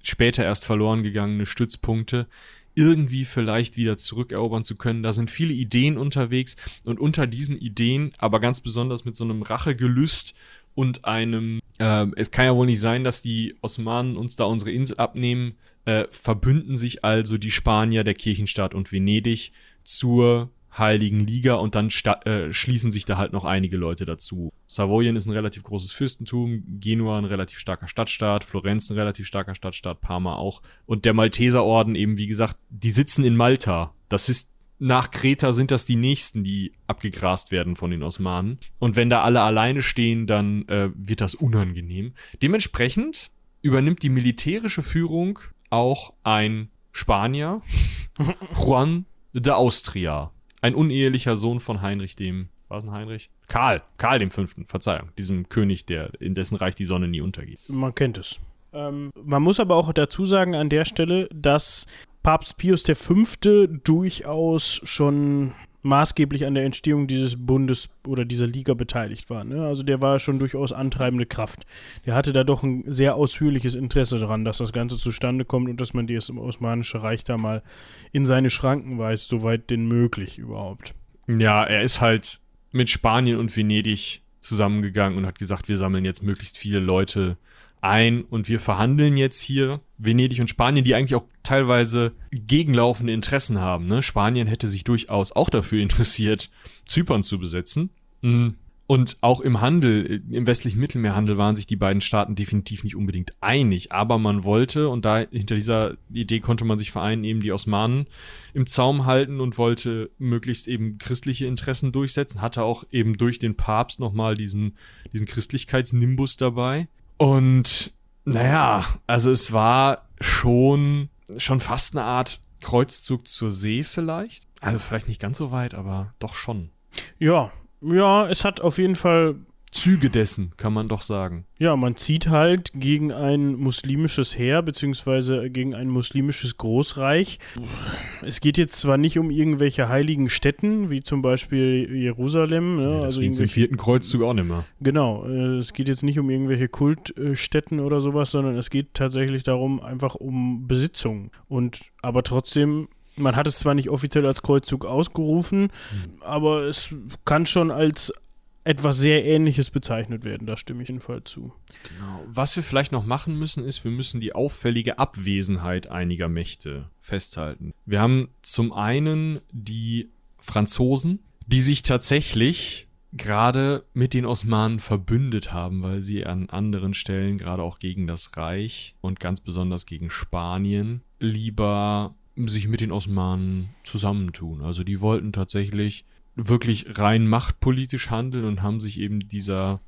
[SPEAKER 2] später erst verloren gegangene Stützpunkte irgendwie vielleicht wieder zurückerobern zu können. Da sind viele Ideen unterwegs und unter diesen Ideen, aber ganz besonders mit so einem Rachegelüst und einem, äh, es kann ja wohl nicht sein, dass die Osmanen uns da unsere Insel abnehmen, äh, verbünden sich also die Spanier, der Kirchenstaat und Venedig zur Heiligen Liga und dann äh, schließen sich da halt noch einige Leute dazu. Savoyen ist ein relativ großes Fürstentum, Genua ein relativ starker Stadtstaat, Florenz ein relativ starker Stadtstaat, Parma auch. Und der Malteserorden eben, wie gesagt, die sitzen in Malta. Das ist nach Kreta sind das die nächsten, die abgegrast werden von den Osmanen. Und wenn da alle alleine stehen, dann äh, wird das unangenehm. Dementsprechend übernimmt die militärische Führung auch ein Spanier, Juan de Austria. Ein unehelicher Sohn von Heinrich dem, was ein Heinrich? Karl, Karl dem Fünften, Verzeihung, diesem König, der, in dessen Reich die Sonne nie untergeht.
[SPEAKER 1] Man kennt es. Ähm, man muss aber auch dazu sagen an der Stelle, dass Papst Pius V. durchaus schon maßgeblich an der Entstehung dieses Bundes oder dieser Liga beteiligt war. Ne? Also der war schon durchaus antreibende Kraft. Der hatte da doch ein sehr ausführliches Interesse daran, dass das Ganze zustande kommt und dass man das Osmanische Reich da mal in seine Schranken weist, soweit denn möglich überhaupt.
[SPEAKER 2] Ja, er ist halt mit Spanien und Venedig zusammengegangen und hat gesagt, wir sammeln jetzt möglichst viele Leute ein und wir verhandeln jetzt hier Venedig und Spanien, die eigentlich auch teilweise gegenlaufende Interessen haben. Ne? Spanien hätte sich durchaus auch dafür interessiert, Zypern zu besetzen. Mhm. Und auch im Handel, im westlichen Mittelmeerhandel waren sich die beiden Staaten definitiv nicht unbedingt einig. Aber man wollte, und da hinter dieser Idee konnte man sich vereinen, eben die Osmanen im Zaum halten und wollte möglichst eben christliche Interessen durchsetzen. Hatte auch eben durch den Papst nochmal diesen, diesen Christlichkeitsnimbus dabei. Und naja, also es war schon, schon fast eine Art Kreuzzug zur See vielleicht. Also vielleicht nicht ganz so weit, aber doch schon.
[SPEAKER 1] Ja, ja, es hat auf jeden Fall
[SPEAKER 2] Züge dessen, kann man doch sagen.
[SPEAKER 1] Ja, man zieht halt gegen ein muslimisches Heer, beziehungsweise gegen ein muslimisches Großreich. Es geht jetzt zwar nicht um irgendwelche heiligen Städten, wie zum Beispiel Jerusalem. Ne?
[SPEAKER 2] Ja,
[SPEAKER 1] also
[SPEAKER 2] im vierten Kreuzzug auch nicht mehr.
[SPEAKER 1] Genau, äh, es geht jetzt nicht um irgendwelche Kultstätten oder sowas, sondern es geht tatsächlich darum, einfach um Besitzung. Und aber trotzdem man hat es zwar nicht offiziell als Kreuzzug ausgerufen, hm. aber es kann schon als etwas sehr Ähnliches bezeichnet werden. Da stimme ich jedenfalls zu.
[SPEAKER 2] Genau. Was wir vielleicht noch machen müssen, ist, wir müssen die auffällige Abwesenheit einiger Mächte festhalten. Wir haben zum einen die Franzosen, die sich tatsächlich gerade mit den Osmanen verbündet haben, weil sie an anderen Stellen, gerade auch gegen das Reich und ganz besonders gegen Spanien, lieber sich mit den Osmanen zusammentun. Also die wollten tatsächlich wirklich rein machtpolitisch handeln und haben sich eben dieser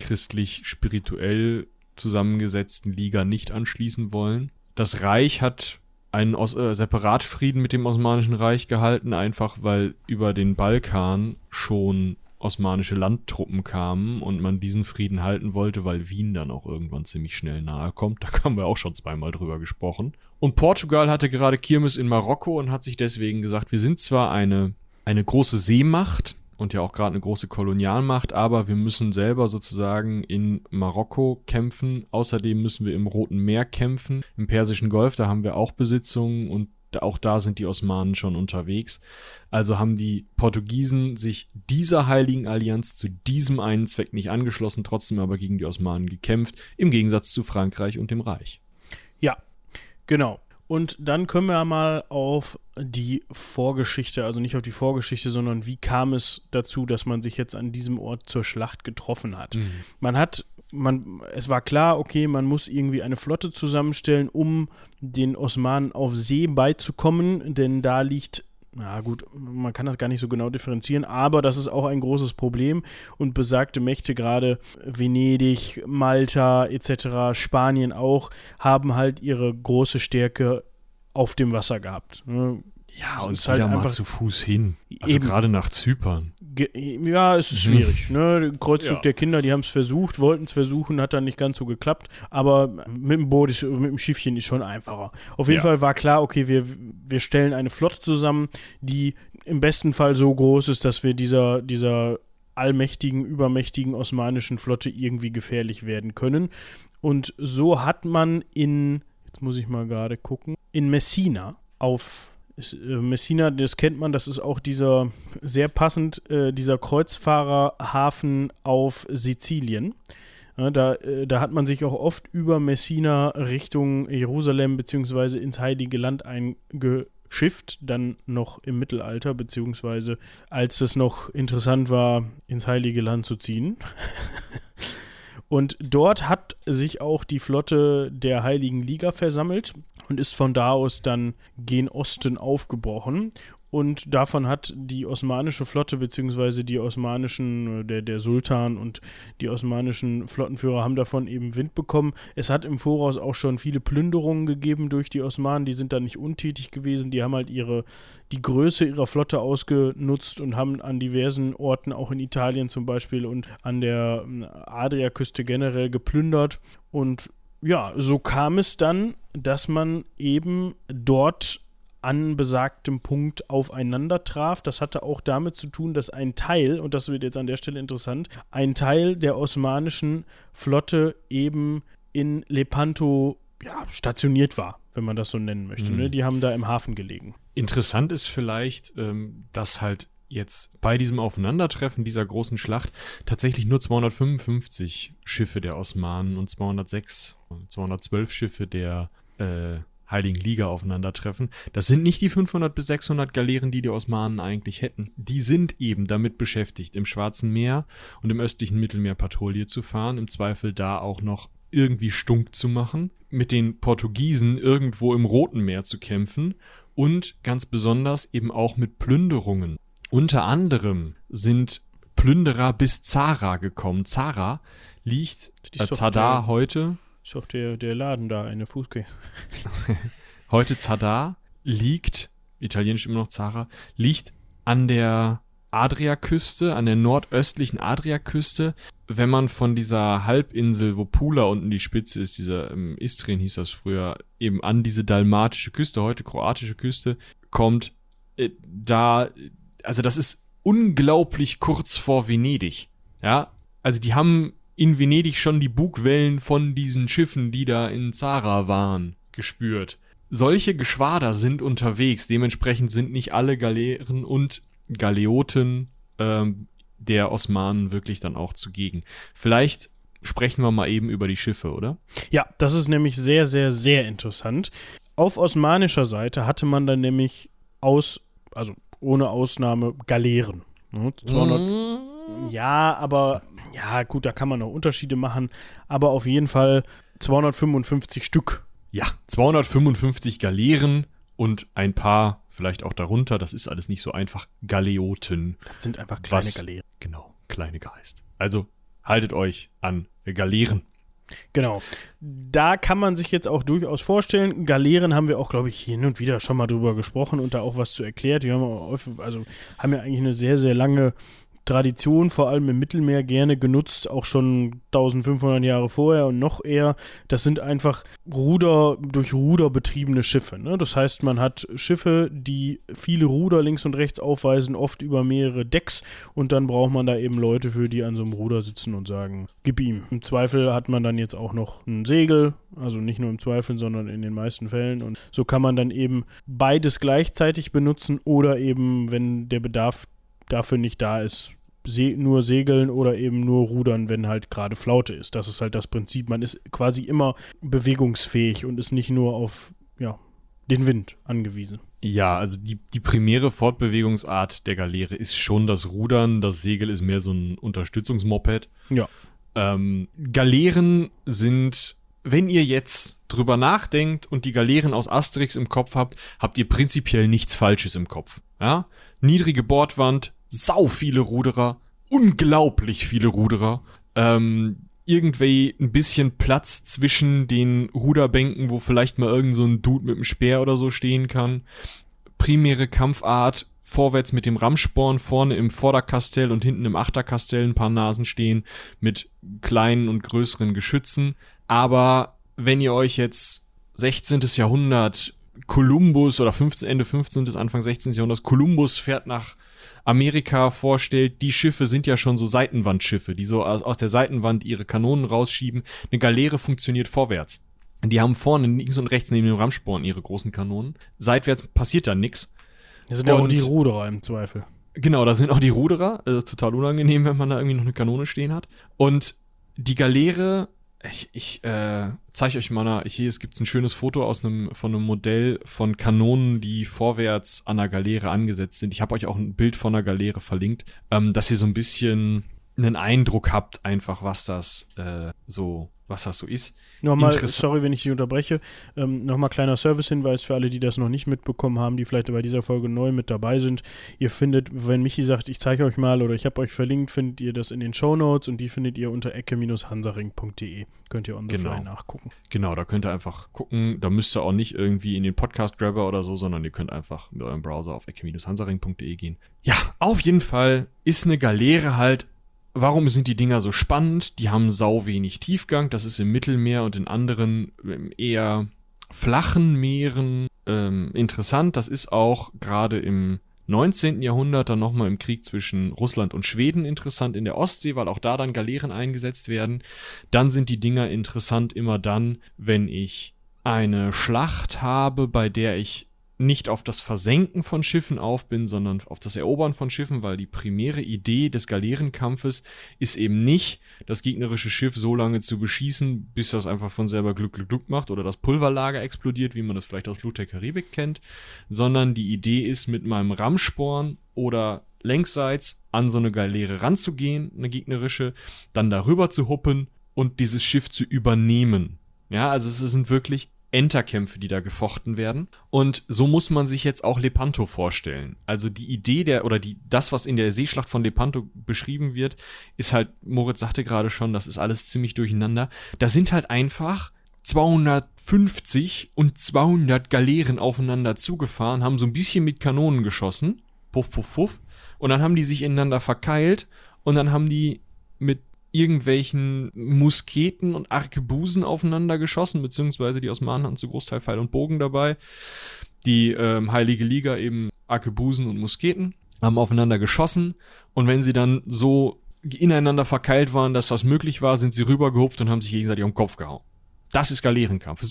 [SPEAKER 2] christlich-spirituell zusammengesetzten Liga nicht anschließen wollen. Das Reich hat einen Os äh, Separatfrieden mit dem Osmanischen Reich gehalten, einfach weil über den Balkan schon osmanische Landtruppen kamen und man diesen Frieden halten wollte, weil Wien dann auch irgendwann ziemlich schnell nahe kommt. Da haben wir auch schon zweimal drüber gesprochen. Und Portugal hatte gerade Kirmes in Marokko und hat sich deswegen gesagt, wir sind zwar eine eine große Seemacht und ja auch gerade eine große Kolonialmacht, aber wir müssen selber sozusagen in Marokko kämpfen. Außerdem müssen wir im Roten Meer kämpfen, im Persischen Golf, da haben wir auch Besitzungen und auch da sind die Osmanen schon unterwegs. Also haben die Portugiesen sich dieser heiligen Allianz zu diesem einen Zweck nicht angeschlossen, trotzdem aber gegen die Osmanen gekämpft, im Gegensatz zu Frankreich und dem Reich.
[SPEAKER 1] Ja, genau. Und dann können wir mal auf die Vorgeschichte, also nicht auf die Vorgeschichte, sondern wie kam es dazu, dass man sich jetzt an diesem Ort zur Schlacht getroffen hat. Mhm. Man hat, man, es war klar, okay, man muss irgendwie eine Flotte zusammenstellen, um den Osmanen auf See beizukommen, denn da liegt na gut, man kann das gar nicht so genau differenzieren, aber das ist auch ein großes Problem und besagte Mächte, gerade Venedig, Malta etc., Spanien auch, haben halt ihre große Stärke auf dem Wasser gehabt. Ne?
[SPEAKER 2] Ja, und ist halt einfach zu Fuß hin. Also gerade nach Zypern.
[SPEAKER 1] Ja, es ist mhm. schwierig. Ne? Der Kreuzzug ja. der Kinder, die haben es versucht, wollten es versuchen, hat dann nicht ganz so geklappt. Aber mit dem Boot, ist, mit dem Schiffchen ist schon einfacher. Auf jeden ja. Fall war klar, okay, wir, wir stellen eine Flotte zusammen, die im besten Fall so groß ist, dass wir dieser, dieser allmächtigen, übermächtigen osmanischen Flotte irgendwie gefährlich werden können. Und so hat man in, jetzt muss ich mal gerade gucken, in Messina auf ist, äh, Messina, das kennt man, das ist auch dieser sehr passend, äh, dieser Kreuzfahrerhafen auf Sizilien. Ja, da, äh, da hat man sich auch oft über Messina Richtung Jerusalem bzw. ins Heilige Land eingeschifft schifft, dann noch im Mittelalter, beziehungsweise als es noch interessant war, ins Heilige Land zu ziehen. Und dort hat sich auch die Flotte der Heiligen Liga versammelt und ist von da aus dann gen Osten aufgebrochen. Und davon hat die osmanische Flotte, beziehungsweise die osmanischen, äh, der, der Sultan und die osmanischen Flottenführer haben davon eben Wind bekommen. Es hat im Voraus auch schon viele Plünderungen gegeben durch die Osmanen, die sind da nicht untätig gewesen, die haben halt ihre, die Größe ihrer Flotte ausgenutzt und haben an diversen Orten, auch in Italien zum Beispiel und an der ähm, Adriaküste generell geplündert. Und ja, so kam es dann, dass man eben dort an besagtem Punkt aufeinander traf. Das hatte auch damit zu tun, dass ein Teil, und das wird jetzt an der Stelle interessant, ein Teil der osmanischen Flotte eben in Lepanto ja, stationiert war, wenn man das so nennen möchte. Mhm. Ne? Die haben da im Hafen gelegen.
[SPEAKER 2] Interessant ist vielleicht, ähm, dass halt jetzt bei diesem Aufeinandertreffen dieser großen Schlacht tatsächlich nur 255 Schiffe der Osmanen und 206, 212 Schiffe der äh, Heiligen Liga aufeinandertreffen. Das sind nicht die 500 bis 600 Galeeren, die die Osmanen eigentlich hätten. Die sind eben damit beschäftigt, im Schwarzen Meer und im östlichen Mittelmeer Patrouille zu fahren, im Zweifel da auch noch irgendwie stunk zu machen, mit den Portugiesen irgendwo im Roten Meer zu kämpfen und ganz besonders eben auch mit Plünderungen. Unter anderem sind Plünderer bis Zara gekommen. Zara liegt als Zadar heute
[SPEAKER 1] ist doch der, der Laden da, eine Fußgänger.
[SPEAKER 2] Heute Zadar liegt, italienisch immer noch Zara, liegt an der Adriaküste, an der nordöstlichen Adriaküste. Wenn man von dieser Halbinsel, wo Pula unten die Spitze ist, dieser ähm, Istrien hieß das früher, eben an diese dalmatische Küste, heute kroatische Küste, kommt, äh, da, also das ist unglaublich kurz vor Venedig. Ja, also die haben in Venedig schon die Bugwellen von diesen Schiffen, die da in Zara waren, gespürt. Solche Geschwader sind unterwegs, dementsprechend sind nicht alle Galeeren und Galeoten ähm, der Osmanen wirklich dann auch zugegen. Vielleicht sprechen wir mal eben über die Schiffe, oder?
[SPEAKER 1] Ja, das ist nämlich sehr, sehr, sehr interessant. Auf osmanischer Seite hatte man dann nämlich aus, also ohne Ausnahme, Galeeren. Ne? 200, mm ja, aber ja, gut, da kann man noch Unterschiede machen, aber auf jeden Fall 255 Stück.
[SPEAKER 2] Ja, 255 Galeeren und ein paar, vielleicht auch darunter, das ist alles nicht so einfach, Galeoten.
[SPEAKER 1] Das sind einfach kleine
[SPEAKER 2] was,
[SPEAKER 1] Galeeren.
[SPEAKER 2] Genau, kleine Geist. Also haltet euch an Galeeren.
[SPEAKER 1] Genau. Da kann man sich jetzt auch durchaus vorstellen. Galeeren haben wir auch, glaube ich, hin und wieder schon mal drüber gesprochen und da auch was zu erklärt. Die haben, also, haben ja eigentlich eine sehr, sehr lange Tradition, vor allem im Mittelmeer, gerne genutzt, auch schon 1500 Jahre vorher und noch eher. Das sind einfach Ruder, durch Ruder betriebene Schiffe. Ne? Das heißt, man hat Schiffe, die viele Ruder links und rechts aufweisen, oft über mehrere Decks und dann braucht man da eben Leute für, die an so einem Ruder sitzen und sagen, gib ihm. Im Zweifel hat man dann jetzt auch noch ein Segel, also nicht nur im Zweifel, sondern in den meisten Fällen und so kann man dann eben beides gleichzeitig benutzen oder eben, wenn der Bedarf dafür nicht da ist, se nur segeln oder eben nur rudern, wenn halt gerade Flaute ist. Das ist halt das Prinzip. Man ist quasi immer bewegungsfähig und ist nicht nur auf ja, den Wind angewiesen.
[SPEAKER 2] Ja, also die, die primäre Fortbewegungsart der Galeere ist schon das Rudern. Das Segel ist mehr so ein Unterstützungsmoped.
[SPEAKER 1] Ja.
[SPEAKER 2] Ähm, Galeeren sind, wenn ihr jetzt drüber nachdenkt und die Galeeren aus Asterix im Kopf habt, habt ihr prinzipiell nichts Falsches im Kopf. Ja? Niedrige Bordwand, sau viele Ruderer, unglaublich viele Ruderer. Ähm, irgendwie ein bisschen Platz zwischen den Ruderbänken, wo vielleicht mal irgend so ein Dude mit einem Speer oder so stehen kann. Primäre Kampfart, vorwärts mit dem Rammsporn, vorne im Vorderkastell und hinten im Achterkastell ein paar Nasen stehen mit kleinen und größeren Geschützen. Aber wenn ihr euch jetzt 16. Jahrhundert Kolumbus oder 15, Ende 15. Anfang 16. Jahrhunderts Kolumbus fährt nach Amerika vorstellt, die Schiffe sind ja schon so Seitenwandschiffe, die so aus, aus der Seitenwand ihre Kanonen rausschieben. Eine Galeere funktioniert vorwärts. Die haben vorne links und rechts neben dem Rammsporn ihre großen Kanonen. Seitwärts passiert da nichts.
[SPEAKER 1] Das sind ja auch die Ruderer im Zweifel.
[SPEAKER 2] Genau, da sind auch die Ruderer. Also total unangenehm, wenn man da irgendwie noch eine Kanone stehen hat. Und die Galeere ich, ich äh, zeige euch mal, hier es gibt ein schönes Foto aus einem von einem Modell von Kanonen, die vorwärts an der Galeere angesetzt sind. Ich habe euch auch ein Bild von der Galeere verlinkt, ähm, dass ihr so ein bisschen einen Eindruck habt, einfach was das äh, so was das so ist.
[SPEAKER 1] Nochmal, sorry, wenn ich dich unterbreche, ähm, nochmal kleiner Servicehinweis für alle, die das noch nicht mitbekommen haben, die vielleicht bei dieser Folge neu mit dabei sind. Ihr findet, wenn Michi sagt, ich zeige euch mal oder ich habe euch verlinkt, findet ihr das in den Show Notes und die findet ihr unter ecke-hansaring.de. Könnt ihr on the
[SPEAKER 2] genau.
[SPEAKER 1] fly nachgucken.
[SPEAKER 2] Genau, da könnt ihr einfach gucken. Da müsst ihr auch nicht irgendwie in den Podcast-Grabber oder so, sondern ihr könnt einfach mit eurem Browser auf ecke-hansaring.de gehen. Ja, auf jeden Fall ist eine Galeere halt Warum sind die Dinger so spannend? Die haben sau wenig Tiefgang. Das ist im Mittelmeer und in anderen ähm, eher flachen Meeren ähm, interessant. Das ist auch gerade im 19. Jahrhundert dann nochmal im Krieg zwischen Russland und Schweden interessant in der Ostsee, weil auch da dann Galeeren eingesetzt werden. Dann sind die Dinger interessant immer dann, wenn ich eine Schlacht habe, bei der ich nicht auf das Versenken von Schiffen auf bin, sondern auf das Erobern von Schiffen, weil die primäre Idee des Galeerenkampfes ist eben nicht, das gegnerische Schiff so lange zu beschießen, bis das einfach von selber Glück, Glück, Glück macht oder das Pulverlager explodiert, wie man das vielleicht aus Flut der Karibik kennt, sondern die Idee ist, mit meinem Rammsporn oder längsseits an so eine Galeere ranzugehen, eine gegnerische, dann darüber zu huppen und dieses Schiff zu übernehmen. Ja, also es sind wirklich Enterkämpfe, die da gefochten werden. Und so muss man sich jetzt auch Lepanto vorstellen. Also die Idee der, oder die, das, was in der Seeschlacht von Lepanto beschrieben wird, ist halt, Moritz sagte gerade schon, das ist alles ziemlich durcheinander. Da sind halt einfach 250 und 200 Galeeren aufeinander zugefahren, haben so ein bisschen mit Kanonen geschossen. Puff, puff, puff. Und dann haben die sich ineinander verkeilt und dann haben die mit irgendwelchen Musketen und Arkebusen aufeinander geschossen, beziehungsweise die Osmanen hatten zu Großteil Pfeil und Bogen dabei. Die ähm, Heilige Liga eben Arkebusen und Musketen haben aufeinander geschossen und wenn sie dann so ineinander verkeilt waren, dass das möglich war, sind sie rübergehupft und haben sich gegenseitig den Kopf gehauen. Das ist Galeerenkampf.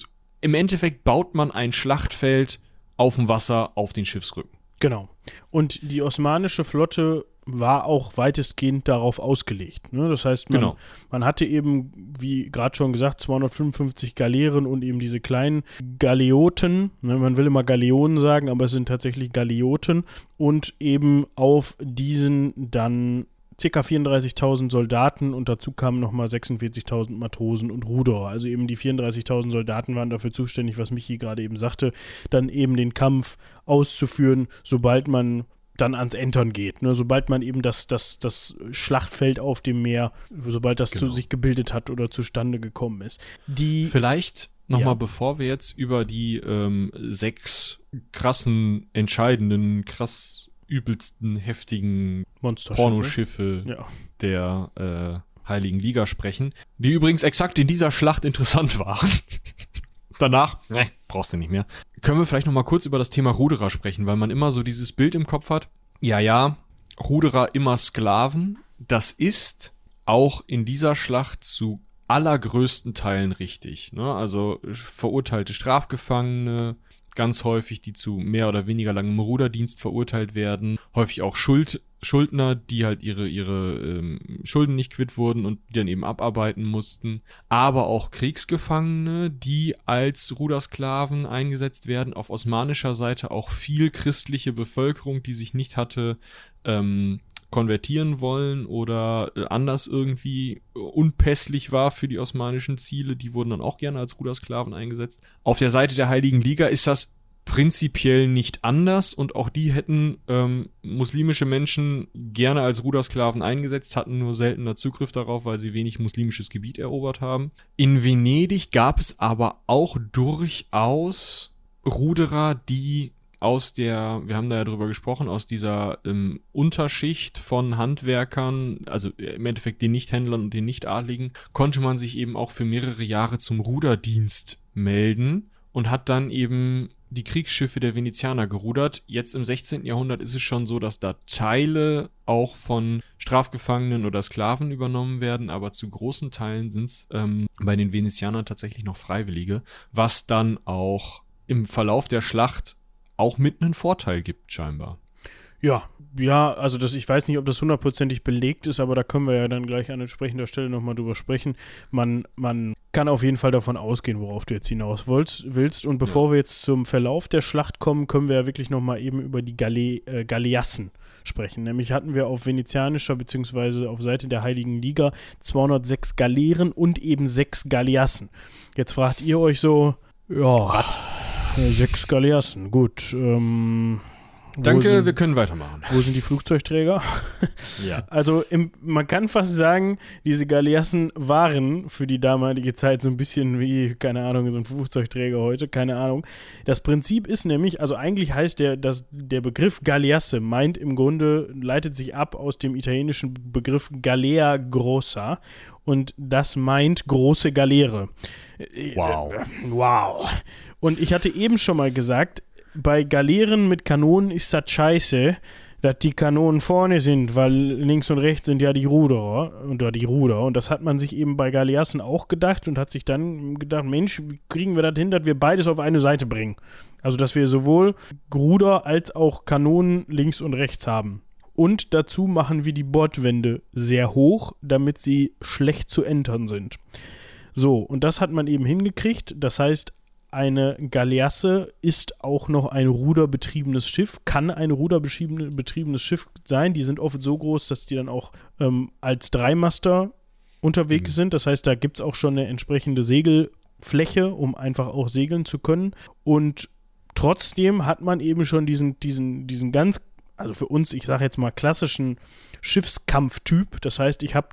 [SPEAKER 2] Im Endeffekt baut man ein Schlachtfeld auf dem Wasser auf den Schiffsrücken.
[SPEAKER 1] Genau. Und die osmanische Flotte war auch weitestgehend darauf ausgelegt. Ne? Das heißt, man, genau. man hatte eben, wie gerade schon gesagt, 255 Galeeren und eben diese kleinen Galeoten. Ne? Man will immer Galeonen sagen, aber es sind tatsächlich Galeoten. Und eben auf diesen dann ca. 34.000 Soldaten und dazu kamen nochmal 46.000 Matrosen und Ruderer. Also eben die 34.000 Soldaten waren dafür zuständig, was Michi gerade eben sagte, dann eben den Kampf auszuführen, sobald man dann ans Entern geht. Ne? Sobald man eben das, das, das Schlachtfeld auf dem Meer, sobald das genau. zu sich gebildet hat oder zustande gekommen ist. Die,
[SPEAKER 2] Vielleicht nochmal, ja. bevor wir jetzt über die ähm, sechs krassen, entscheidenden, krass übelsten, heftigen Pornoschiffe ja. der äh, Heiligen Liga sprechen, die übrigens exakt in dieser Schlacht interessant waren. Danach, ne, brauchst du nicht mehr. Können wir vielleicht noch mal kurz über das Thema Ruderer sprechen, weil man immer so dieses Bild im Kopf hat. Ja, ja, Ruderer immer Sklaven. Das ist auch in dieser Schlacht zu allergrößten Teilen richtig. Ne? Also verurteilte Strafgefangene, ganz häufig, die zu mehr oder weniger langem Ruderdienst verurteilt werden, häufig auch Schuld, Schuldner, die halt ihre, ihre ähm, Schulden nicht quitt wurden und die dann eben abarbeiten mussten, aber auch Kriegsgefangene, die als Rudersklaven eingesetzt werden, auf osmanischer Seite auch viel christliche Bevölkerung, die sich nicht hatte ähm, konvertieren wollen oder äh, anders irgendwie unpässlich war für die osmanischen Ziele, die wurden dann auch gerne als Rudersklaven eingesetzt. Auf der Seite der Heiligen Liga ist das prinzipiell nicht anders und auch die hätten ähm, muslimische Menschen gerne als Rudersklaven eingesetzt, hatten nur seltener Zugriff darauf, weil sie wenig muslimisches Gebiet erobert haben. In Venedig gab es aber auch durchaus Ruderer, die aus der, wir haben da ja drüber gesprochen, aus dieser ähm, Unterschicht von Handwerkern, also im Endeffekt den Nichthändlern und den Nichtadligen, konnte man sich eben auch für mehrere Jahre zum Ruderdienst melden und hat dann eben die Kriegsschiffe der Venezianer gerudert. Jetzt im 16. Jahrhundert ist es schon so, dass da Teile auch von Strafgefangenen oder Sklaven übernommen werden, aber zu großen Teilen sind es ähm, bei den Venezianern tatsächlich noch Freiwillige, was dann auch im Verlauf der Schlacht auch mit einen Vorteil gibt, scheinbar.
[SPEAKER 1] Ja, ja, also das, ich weiß nicht, ob das hundertprozentig belegt ist, aber da können wir ja dann gleich an entsprechender Stelle nochmal drüber sprechen. Man, man kann auf jeden Fall davon ausgehen, worauf du jetzt hinaus willst. Und bevor ja. wir jetzt zum Verlauf der Schlacht kommen, können wir ja wirklich nochmal eben über die Gale, äh, Galeassen sprechen. Nämlich hatten wir auf venezianischer bzw. auf Seite der Heiligen Liga 206 Galeeren und eben sechs Galeassen. Jetzt fragt ihr euch so, ja, was? Äh, sechs Galeassen, gut. Ähm,
[SPEAKER 2] Danke, sind, wir können weitermachen.
[SPEAKER 1] Wo sind die Flugzeugträger? Ja. Also im, man kann fast sagen, diese Galeassen waren für die damalige Zeit so ein bisschen wie, keine Ahnung, so ein Flugzeugträger heute, keine Ahnung. Das Prinzip ist nämlich, also eigentlich heißt der, dass der Begriff Galeasse meint im Grunde, leitet sich ab aus dem italienischen Begriff Galea Grossa und das meint große Galeere.
[SPEAKER 2] Wow.
[SPEAKER 1] Wow. Und ich hatte eben schon mal gesagt, bei Galeeren mit Kanonen ist das scheiße, dass die Kanonen vorne sind, weil links und rechts sind ja die Ruderer oder die Ruder. Und das hat man sich eben bei Galeassen auch gedacht und hat sich dann gedacht, Mensch, wie kriegen wir das hin, dass wir beides auf eine Seite bringen? Also, dass wir sowohl Ruder als auch Kanonen links und rechts haben. Und dazu machen wir die Bordwände sehr hoch, damit sie schlecht zu entern sind. So, und das hat man eben hingekriegt. Das heißt, eine Galeasse ist auch noch ein ruderbetriebenes Schiff, kann ein ruderbetriebenes Schiff sein. Die sind oft so groß, dass die dann auch ähm, als Dreimaster unterwegs mhm. sind. Das heißt, da gibt es auch schon eine entsprechende Segelfläche, um einfach auch segeln zu können. Und trotzdem hat man eben schon diesen, diesen, diesen ganz, also für uns, ich sage jetzt mal klassischen Schiffskampftyp. Das heißt, ich habe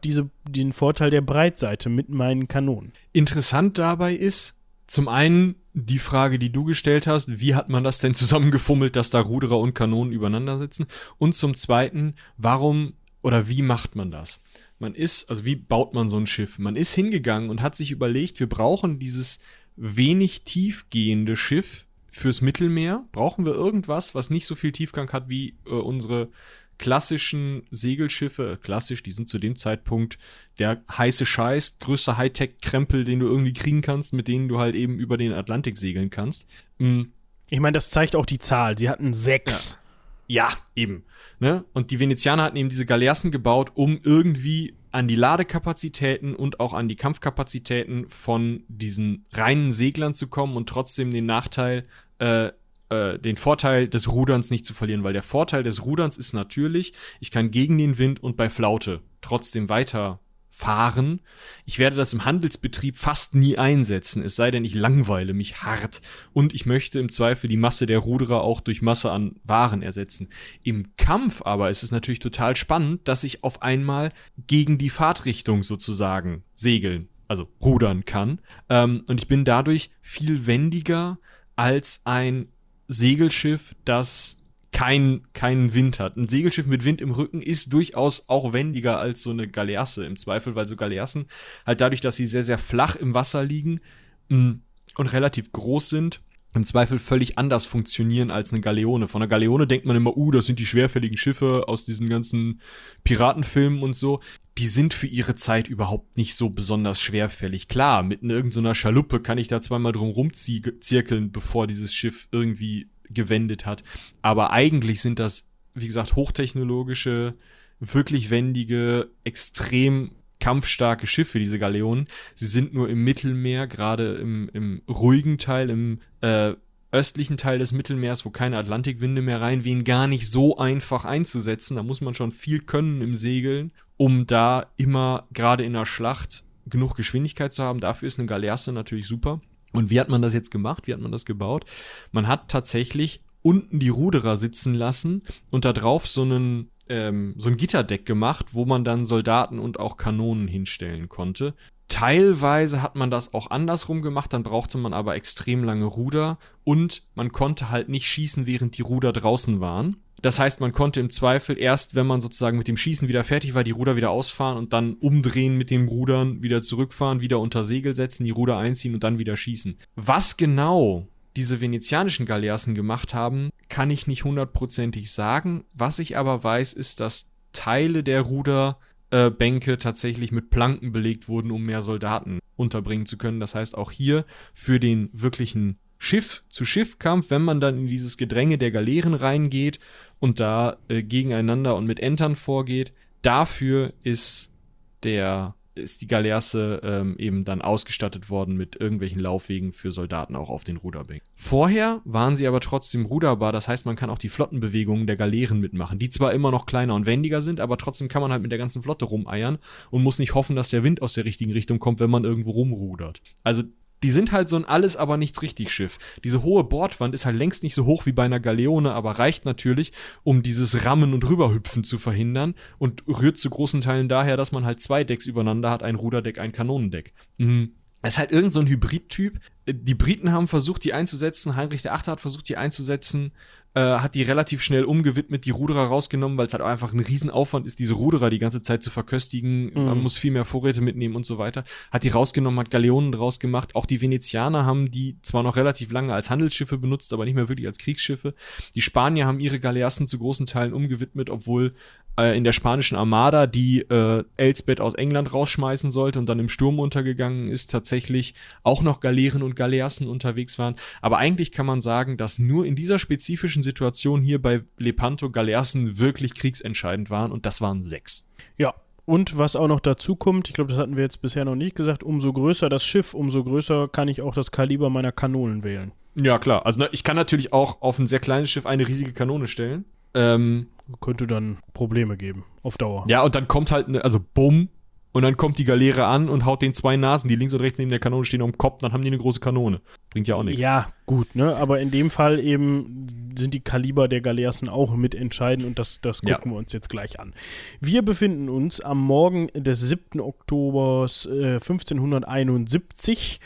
[SPEAKER 1] den Vorteil der Breitseite mit meinen Kanonen.
[SPEAKER 2] Interessant dabei ist, zum einen die Frage, die du gestellt hast, wie hat man das denn zusammengefummelt, dass da Ruderer und Kanonen übereinander sitzen? Und zum zweiten, warum oder wie macht man das? Man ist, also wie baut man so ein Schiff? Man ist hingegangen und hat sich überlegt, wir brauchen dieses wenig tiefgehende Schiff fürs Mittelmeer. Brauchen wir irgendwas, was nicht so viel Tiefgang hat wie äh, unsere klassischen Segelschiffe, klassisch, die sind zu dem Zeitpunkt der heiße Scheiß, größte Hightech-Krempel, den du irgendwie kriegen kannst, mit denen du halt eben über den Atlantik segeln kannst.
[SPEAKER 1] Mhm. Ich meine, das zeigt auch die Zahl. Sie hatten sechs.
[SPEAKER 2] Ja, ja eben. Ne? Und die Venezianer hatten eben diese Galeassen gebaut, um irgendwie an die Ladekapazitäten und auch an die Kampfkapazitäten von diesen reinen Seglern zu kommen und trotzdem den Nachteil äh, äh, den Vorteil des Ruderns nicht zu verlieren, weil der Vorteil des Ruderns ist natürlich, ich kann gegen den Wind und bei Flaute trotzdem weiter fahren. Ich werde das im Handelsbetrieb fast nie einsetzen, es sei denn, ich langweile mich hart und ich möchte im Zweifel die Masse der Ruderer auch durch Masse an Waren ersetzen. Im Kampf aber ist es natürlich total spannend, dass ich auf einmal gegen die Fahrtrichtung sozusagen segeln, also rudern kann. Ähm, und ich bin dadurch viel wendiger als ein Segelschiff, das kein, keinen Wind hat. Ein Segelschiff mit Wind im Rücken ist durchaus auch wendiger als so eine Galeasse im Zweifel, weil so Galeassen halt dadurch, dass sie sehr, sehr flach im Wasser liegen mm, und relativ groß sind, im Zweifel völlig anders funktionieren als eine Galeone. Von einer Galeone denkt man immer, uh, das sind die schwerfälligen Schiffe aus diesen ganzen Piratenfilmen und so. Die sind für ihre Zeit überhaupt nicht so besonders schwerfällig. Klar, mit irgendeiner Schaluppe kann ich da zweimal drum rumzirkeln, bevor dieses Schiff irgendwie gewendet hat. Aber eigentlich sind das, wie gesagt, hochtechnologische, wirklich wendige, extrem kampfstarke Schiffe, diese Galeonen. Sie sind nur im Mittelmeer, gerade im, im ruhigen Teil, im äh, östlichen Teil des Mittelmeers, wo keine Atlantikwinde mehr reinwehen, gar nicht so einfach einzusetzen. Da muss man schon viel können im Segeln, um da immer gerade in der Schlacht genug Geschwindigkeit zu haben. Dafür ist eine Galeasse natürlich super. Und wie hat man das jetzt gemacht? Wie hat man das gebaut? Man hat tatsächlich unten die Ruderer sitzen lassen und da drauf so einen ähm, so ein Gitterdeck gemacht, wo man dann Soldaten und auch Kanonen hinstellen konnte. Teilweise hat man das auch andersrum gemacht, dann brauchte man aber extrem lange Ruder und man konnte halt nicht schießen, während die Ruder draußen waren. Das heißt, man konnte im Zweifel erst, wenn man sozusagen mit dem Schießen wieder fertig war, die Ruder wieder ausfahren und dann umdrehen mit den Rudern, wieder zurückfahren, wieder unter Segel setzen, die Ruder einziehen und dann wieder schießen. Was genau diese venezianischen Galeassen gemacht haben, kann ich nicht hundertprozentig sagen. Was ich aber weiß, ist, dass Teile der Ruderbänke äh, tatsächlich mit Planken belegt wurden, um mehr Soldaten unterbringen zu können. Das heißt, auch hier für den wirklichen Schiff zu Schiffkampf, wenn man dann in dieses Gedränge der Galeeren reingeht und da äh, gegeneinander und mit Entern vorgeht. Dafür ist der ist die Galeasse ähm, eben dann ausgestattet worden mit irgendwelchen Laufwegen für Soldaten auch auf den Ruderbänken. Vorher waren sie aber trotzdem ruderbar, das heißt, man kann auch die Flottenbewegungen der Galeeren mitmachen, die zwar immer noch kleiner und wendiger sind, aber trotzdem kann man halt mit der ganzen Flotte rumeiern und muss nicht hoffen, dass der Wind aus der richtigen Richtung kommt, wenn man irgendwo rumrudert. Also die sind halt so ein alles aber nichts richtig Schiff. Diese hohe Bordwand ist halt längst nicht so hoch wie bei einer Galeone, aber reicht natürlich, um dieses Rammen und Rüberhüpfen zu verhindern und rührt zu großen Teilen daher, dass man halt zwei Decks übereinander hat, ein Ruderdeck, ein Kanonendeck. Mhm. Es ist halt irgend so ein Hybrid-Typ. Die Briten haben versucht, die einzusetzen. Heinrich Achte hat versucht, die einzusetzen äh, hat die relativ schnell umgewidmet, die Ruderer rausgenommen, weil es halt auch einfach ein Riesenaufwand ist, diese Ruderer die ganze Zeit zu verköstigen. Mhm. Man muss viel mehr Vorräte mitnehmen und so weiter. Hat die rausgenommen, hat Galeonen draus gemacht. Auch die Venezianer haben die zwar noch relativ lange als Handelsschiffe benutzt, aber nicht mehr wirklich als Kriegsschiffe. Die Spanier haben ihre Galeassen zu großen Teilen umgewidmet, obwohl äh, in der spanischen Armada, die äh, Elsbeth aus England rausschmeißen sollte und dann im Sturm untergegangen ist, tatsächlich auch noch Galeeren und Galeassen unterwegs waren. Aber eigentlich kann man sagen, dass nur in dieser spezifischen Situation hier bei Lepanto Galeassen wirklich kriegsentscheidend waren und das waren sechs.
[SPEAKER 1] Ja, und was auch noch dazu kommt, ich glaube, das hatten wir jetzt bisher noch nicht gesagt, umso größer das Schiff, umso größer kann ich auch das Kaliber meiner Kanonen wählen.
[SPEAKER 2] Ja, klar. Also ich kann natürlich auch auf ein sehr kleines Schiff eine riesige Kanone stellen. Ähm,
[SPEAKER 1] könnte dann Probleme geben, auf Dauer.
[SPEAKER 2] Ja, und dann kommt halt, ne, also bumm, und dann kommt die Galeere an und haut den zwei Nasen, die links und rechts neben der Kanone stehen, um den Kopf, dann haben die eine große Kanone. Bringt ja auch nichts.
[SPEAKER 1] Ja, gut, ne? Aber in dem Fall eben sind die Kaliber der Galeassen auch mit entscheidend und das, das gucken ja. wir uns jetzt gleich an. Wir befinden uns am Morgen des 7. Oktobers äh, 1571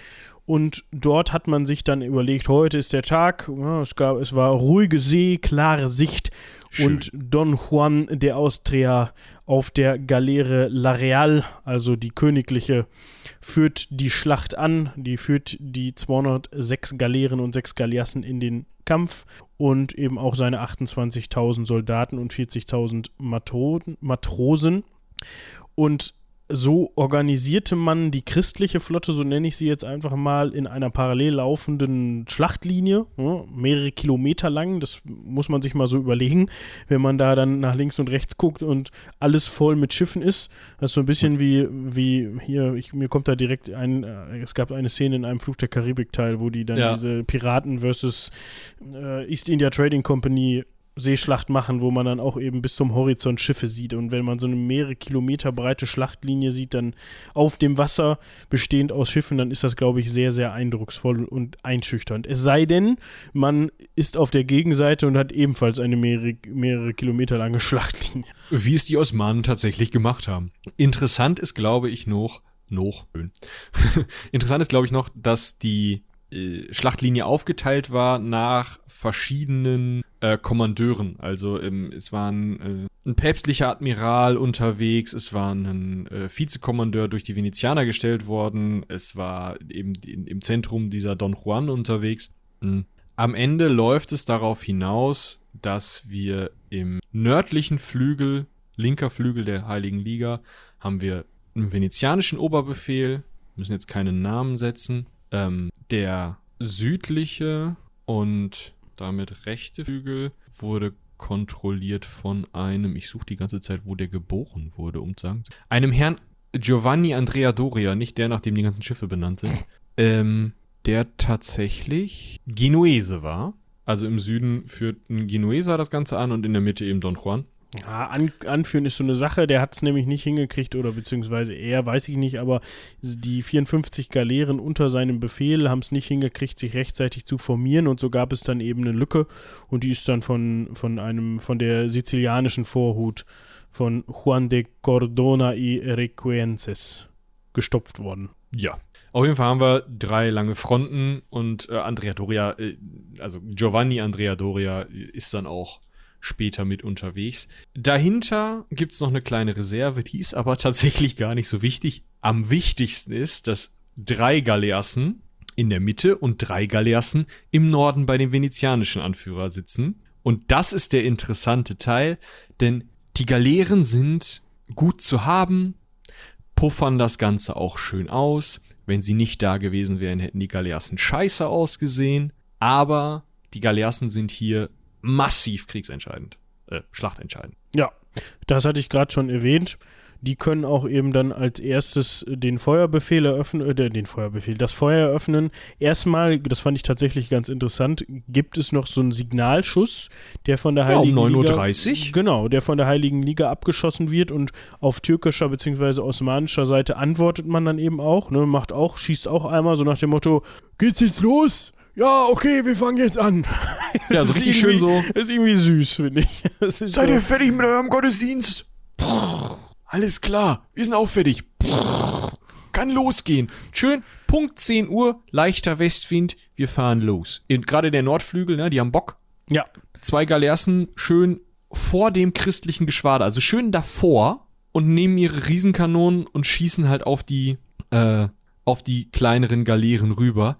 [SPEAKER 1] und dort hat man sich dann überlegt, heute ist der Tag, es, gab, es war ruhige See, klare Sicht Schön. und Don Juan de Austria auf der Galeere La Real, also die königliche, führt die Schlacht an. Die führt die 206 Galeeren und 6 Galeassen in den Kampf und eben auch seine 28.000 Soldaten und 40.000 Matrosen. Und so organisierte man die christliche Flotte, so nenne ich sie jetzt einfach mal, in einer parallel laufenden Schlachtlinie, ja, mehrere Kilometer lang. Das muss man sich mal so überlegen, wenn man da dann nach links und rechts guckt und alles voll mit Schiffen ist. Das ist so ein bisschen wie, wie hier, ich, mir kommt da direkt ein, äh, es gab eine Szene in einem Fluch der Karibik-Teil, wo die dann ja. diese Piraten versus äh, East India Trading Company Seeschlacht machen, wo man dann auch eben bis zum Horizont Schiffe sieht. Und wenn man so eine mehrere Kilometer breite Schlachtlinie sieht, dann auf dem Wasser bestehend aus Schiffen, dann ist das, glaube ich, sehr, sehr eindrucksvoll und einschüchternd. Es sei denn, man ist auf der Gegenseite und hat ebenfalls eine mehrere, mehrere Kilometer lange Schlachtlinie.
[SPEAKER 2] Wie es die Osmanen tatsächlich gemacht haben. Interessant ist, glaube ich, noch, noch, Interessant ist, glaube ich, noch, dass die äh, Schlachtlinie aufgeteilt war nach verschiedenen äh, Kommandeuren. Also ähm, es war ein, äh, ein, päpstlicher Admiral unterwegs, es war ein äh, Vizekommandeur durch die Venezianer gestellt worden, es war eben im Zentrum dieser Don Juan unterwegs. Mhm. Am Ende läuft es darauf hinaus, dass wir im nördlichen Flügel, linker Flügel der Heiligen Liga, haben wir einen venezianischen Oberbefehl, müssen jetzt keinen Namen setzen, ähm, der südliche und damit rechte Flügel wurde kontrolliert von einem, ich suche die ganze Zeit, wo der geboren wurde, um zu sagen, einem Herrn Giovanni Andrea Doria, nicht der, nach dem die ganzen Schiffe benannt sind, ähm, der tatsächlich Genuese war. Also im Süden führt ein Genueser das Ganze an und in der Mitte eben Don Juan.
[SPEAKER 1] Ja, an, anführen ist so eine Sache, der hat es nämlich nicht hingekriegt oder beziehungsweise er, weiß ich nicht, aber die 54 Galeeren unter seinem Befehl haben es nicht hingekriegt, sich rechtzeitig zu formieren. Und so gab es dann eben eine Lücke. Und die ist dann von, von einem, von der sizilianischen Vorhut von Juan de Cordona y Requences gestopft worden.
[SPEAKER 2] Ja, auf jeden Fall haben wir drei lange Fronten. Und äh, Andrea Doria, äh, also Giovanni Andrea Doria ist dann auch später mit unterwegs. Dahinter gibt es noch eine kleine Reserve, die ist aber tatsächlich gar nicht so wichtig. Am wichtigsten ist, dass drei Galeassen in der Mitte und drei Galeassen im Norden bei dem venezianischen Anführer sitzen. Und das ist der interessante Teil, denn die Galeeren sind gut zu haben, puffern das Ganze auch schön aus. Wenn sie nicht da gewesen wären, hätten die Galeassen scheiße ausgesehen. aber die Galeassen sind hier massiv kriegsentscheidend, äh, schlachtentscheidend.
[SPEAKER 1] Ja, das hatte ich gerade schon erwähnt. Die können auch eben dann als erstes den Feuerbefehl eröffnen, äh, den Feuerbefehl, das Feuer eröffnen. Erstmal, das fand ich tatsächlich ganz interessant, gibt es noch so einen Signalschuss, der von der Heiligen
[SPEAKER 2] ja, um
[SPEAKER 1] Liga.
[SPEAKER 2] 9.30 Uhr.
[SPEAKER 1] Genau, der von der Heiligen Liga abgeschossen wird und auf türkischer bzw. osmanischer Seite antwortet man dann eben auch, ne, macht auch, schießt auch einmal so nach dem Motto, geht's jetzt los? Ja, okay, wir fangen jetzt an.
[SPEAKER 2] Ja, so richtig schön so.
[SPEAKER 1] Ist irgendwie süß, finde ich.
[SPEAKER 2] Seid
[SPEAKER 1] so-
[SPEAKER 2] ihr fertig mit eurem Gottesdienst? Alles klar, wir sind auch fertig. Kann losgehen. Schön, Punkt 10 Uhr, leichter Westwind, wir fahren los. Gerade der Nordflügel, ne, die haben Bock.
[SPEAKER 1] Ja,
[SPEAKER 2] Zwei Galeassen schön vor dem christlichen Geschwader, also schön davor und nehmen ihre Riesenkanonen und schießen halt auf die, äh, auf die kleineren Galeeren rüber.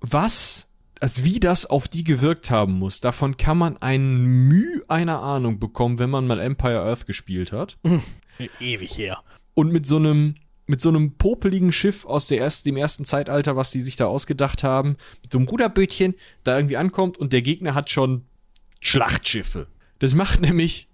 [SPEAKER 2] Was, also wie das auf die gewirkt haben muss, davon kann man einen Müh einer Ahnung bekommen, wenn man mal Empire Earth gespielt hat.
[SPEAKER 1] ewig her.
[SPEAKER 2] Und mit so einem, mit so einem popeligen Schiff aus der erst, dem ersten Zeitalter, was die sich da ausgedacht haben, mit so einem Ruderbötchen da irgendwie ankommt und der Gegner hat schon Schlachtschiffe. Das macht nämlich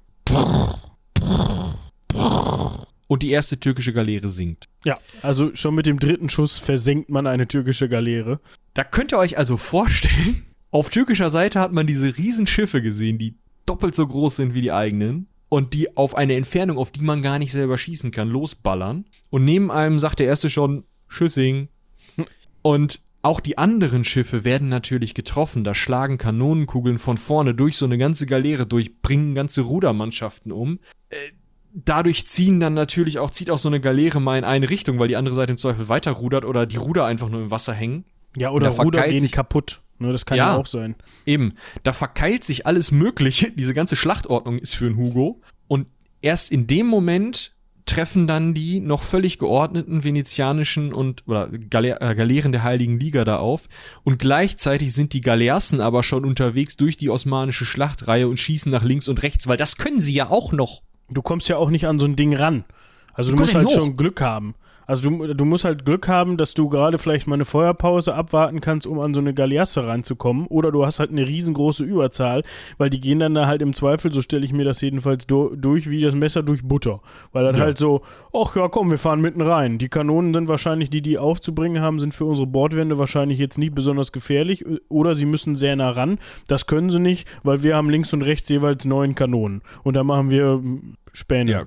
[SPEAKER 2] und die erste türkische Galeere sinkt.
[SPEAKER 1] Ja, also schon mit dem dritten Schuss versenkt man eine türkische Galeere.
[SPEAKER 2] Da könnt ihr euch also vorstellen, auf türkischer Seite hat man diese riesen Schiffe gesehen, die doppelt so groß sind wie die eigenen und die auf eine Entfernung, auf die man gar nicht selber schießen kann, losballern. Und neben einem sagt der erste schon Schüssing. Und auch die anderen Schiffe werden natürlich getroffen. Da schlagen Kanonenkugeln von vorne durch so eine ganze Galeere durch, bringen ganze Rudermannschaften um. Äh, dadurch ziehen dann natürlich auch, zieht auch so eine Galeere mal in eine Richtung, weil die andere Seite im Zweifel weiter rudert oder die Ruder einfach nur im Wasser hängen.
[SPEAKER 1] Ja, oder Ruder gehen kaputt. Ne, das kann ja.
[SPEAKER 2] Ja.
[SPEAKER 1] auch sein.
[SPEAKER 2] Eben, da verkeilt sich alles Mögliche. Diese ganze Schlachtordnung ist für einen Hugo. Und erst in dem Moment treffen dann die noch völlig geordneten venezianischen und oder Gale äh, Galeeren der Heiligen Liga da auf. Und gleichzeitig sind die Galeassen aber schon unterwegs durch die osmanische Schlachtreihe und schießen nach links und rechts, weil das können sie ja auch noch.
[SPEAKER 1] Du kommst ja auch nicht an so ein Ding ran. Also du
[SPEAKER 2] kommst
[SPEAKER 1] musst halt schon Glück haben. Also du, du musst halt Glück haben, dass du gerade vielleicht mal eine Feuerpause abwarten kannst, um an so eine Galeasse ranzukommen. Oder du hast halt eine riesengroße Überzahl, weil die gehen dann da halt im Zweifel, so stelle ich mir das jedenfalls do, durch, wie das Messer durch Butter. Weil dann
[SPEAKER 2] Ja.
[SPEAKER 1] halt so, ach ja, komm, wir fahren mitten rein. Die Kanonen sind wahrscheinlich, die die aufzubringen haben, sind für unsere Bordwände wahrscheinlich jetzt nicht besonders gefährlich. Oder sie müssen sehr nah ran. Das können sie nicht, weil wir haben links und rechts jeweils neun Kanonen. Und da machen wir ähm, Späne
[SPEAKER 2] Ja.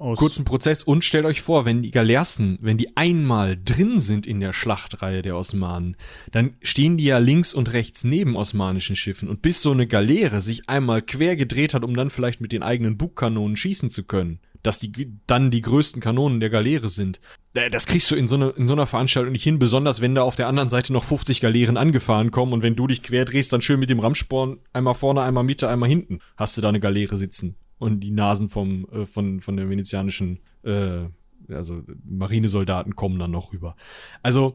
[SPEAKER 1] Aus.
[SPEAKER 2] Kurzen Prozess und stellt euch vor, wenn die Galeassen, wenn die einmal drin sind in der Schlachtreihe der Osmanen, dann stehen die ja links und rechts neben osmanischen Schiffen und bis so eine Galeere sich einmal quer gedreht hat, um dann vielleicht mit den eigenen Bugkanonen schießen zu können, dass die dann die größten Kanonen der Galeere sind. äh, Das kriegst du in so, eine, in so einer Veranstaltung nicht hin, besonders wenn da auf der anderen Seite noch 50 Galeeren angefahren kommen und wenn du dich quer drehst, dann schön mit dem Rammsporn einmal vorne, einmal Mitte, einmal hinten hast du da eine Galeere sitzen und die Nasen vom, äh, von, von der venezianischen, äh, also Marinesoldaten kommen dann noch rüber. Also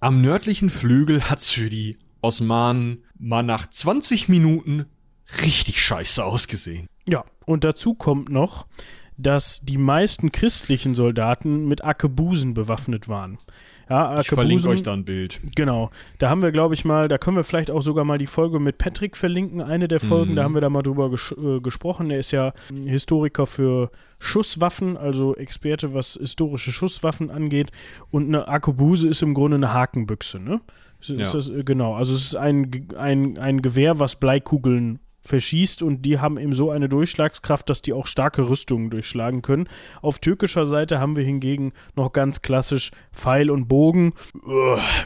[SPEAKER 2] am nördlichen Flügel hat's für die Osmanen mal nach 20 Minuten richtig scheiße ausgesehen.
[SPEAKER 1] Ja, und dazu kommt noch, dass die meisten christlichen Soldaten mit Arkebusen bewaffnet waren. Ja,
[SPEAKER 2] Ich verlinke euch da ein Bild.
[SPEAKER 1] Genau. Da haben wir, glaube ich, mal, da können wir vielleicht auch sogar mal die Folge mit Patrick verlinken, eine der Folgen,
[SPEAKER 2] Mhm.
[SPEAKER 1] da haben wir da mal drüber ges äh, gesprochen. Er ist ja Historiker für Schusswaffen, also Experte, was historische Schusswaffen angeht. Und eine Arkebuse ist im Grunde eine Hakenbüchse, ne? Ist, ist
[SPEAKER 2] Ja.
[SPEAKER 1] das, äh, genau. Also es ist ein, ein, ein Gewehr, was Bleikugeln verschießt und die haben eben so eine Durchschlagskraft, dass die auch starke Rüstungen durchschlagen können. Auf türkischer Seite haben wir hingegen noch ganz klassisch Pfeil und Bogen.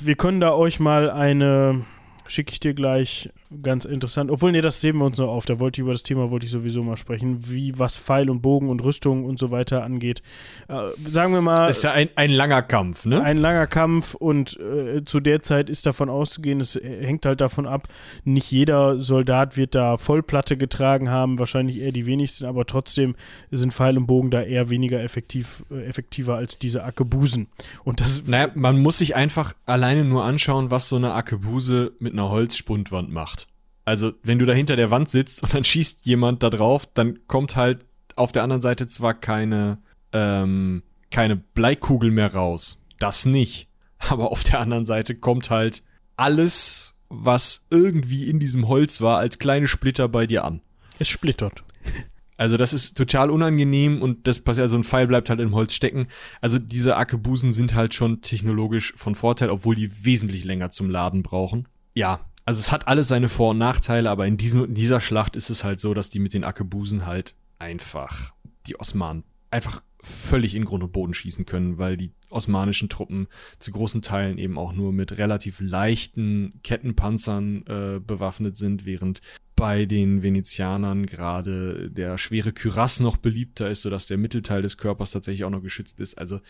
[SPEAKER 1] Wir können da euch mal eine, schicke ich dir gleich, ganz interessant. Obwohl, nee, das sehen wir uns noch auf. Da wollte ich über das Thema, wollte ich sowieso mal sprechen, wie was Pfeil und Bogen und Rüstung und so weiter angeht. Äh, sagen wir mal,
[SPEAKER 2] ist ja ein, ein langer Kampf, ne?
[SPEAKER 1] ein langer Kampf und äh, zu der Zeit ist davon auszugehen, es hängt halt davon ab, nicht jeder Soldat wird da Vollplatte getragen haben, wahrscheinlich eher die wenigsten, aber trotzdem sind Pfeil und Bogen da eher weniger effektiv, äh, effektiver als diese Arkebusen. Und das
[SPEAKER 2] Naja, man muss sich einfach alleine nur anschauen, was so eine Arkebuse mit einer Holzspundwand macht. Also, wenn du da hinter der Wand sitzt und dann schießt jemand da drauf, dann kommt halt auf der anderen Seite zwar keine, ähm, keine Bleikugel mehr raus. Das nicht. Aber auf der anderen Seite kommt halt alles, was irgendwie in diesem Holz war, als kleine Splitter bei dir an.
[SPEAKER 1] Es splittert.
[SPEAKER 2] Also das ist total unangenehm und das passiert, also ein Pfeil bleibt halt im Holz stecken. Also diese Akebusen sind halt schon technologisch von Vorteil, obwohl die wesentlich länger zum Laden brauchen. Ja, also es hat alles seine Vor- und Nachteile, aber in, diesem, in dieser Schlacht ist es halt so, dass die mit den Akebusen halt einfach die Osmanen einfach völlig in Grund und Boden schießen können, weil die osmanischen Truppen zu großen Teilen eben auch nur mit relativ leichten Kettenpanzern äh, bewaffnet sind, während bei den Venezianern gerade der schwere Kürass noch beliebter ist, sodass der Mittelteil des Körpers tatsächlich auch noch geschützt ist. Also,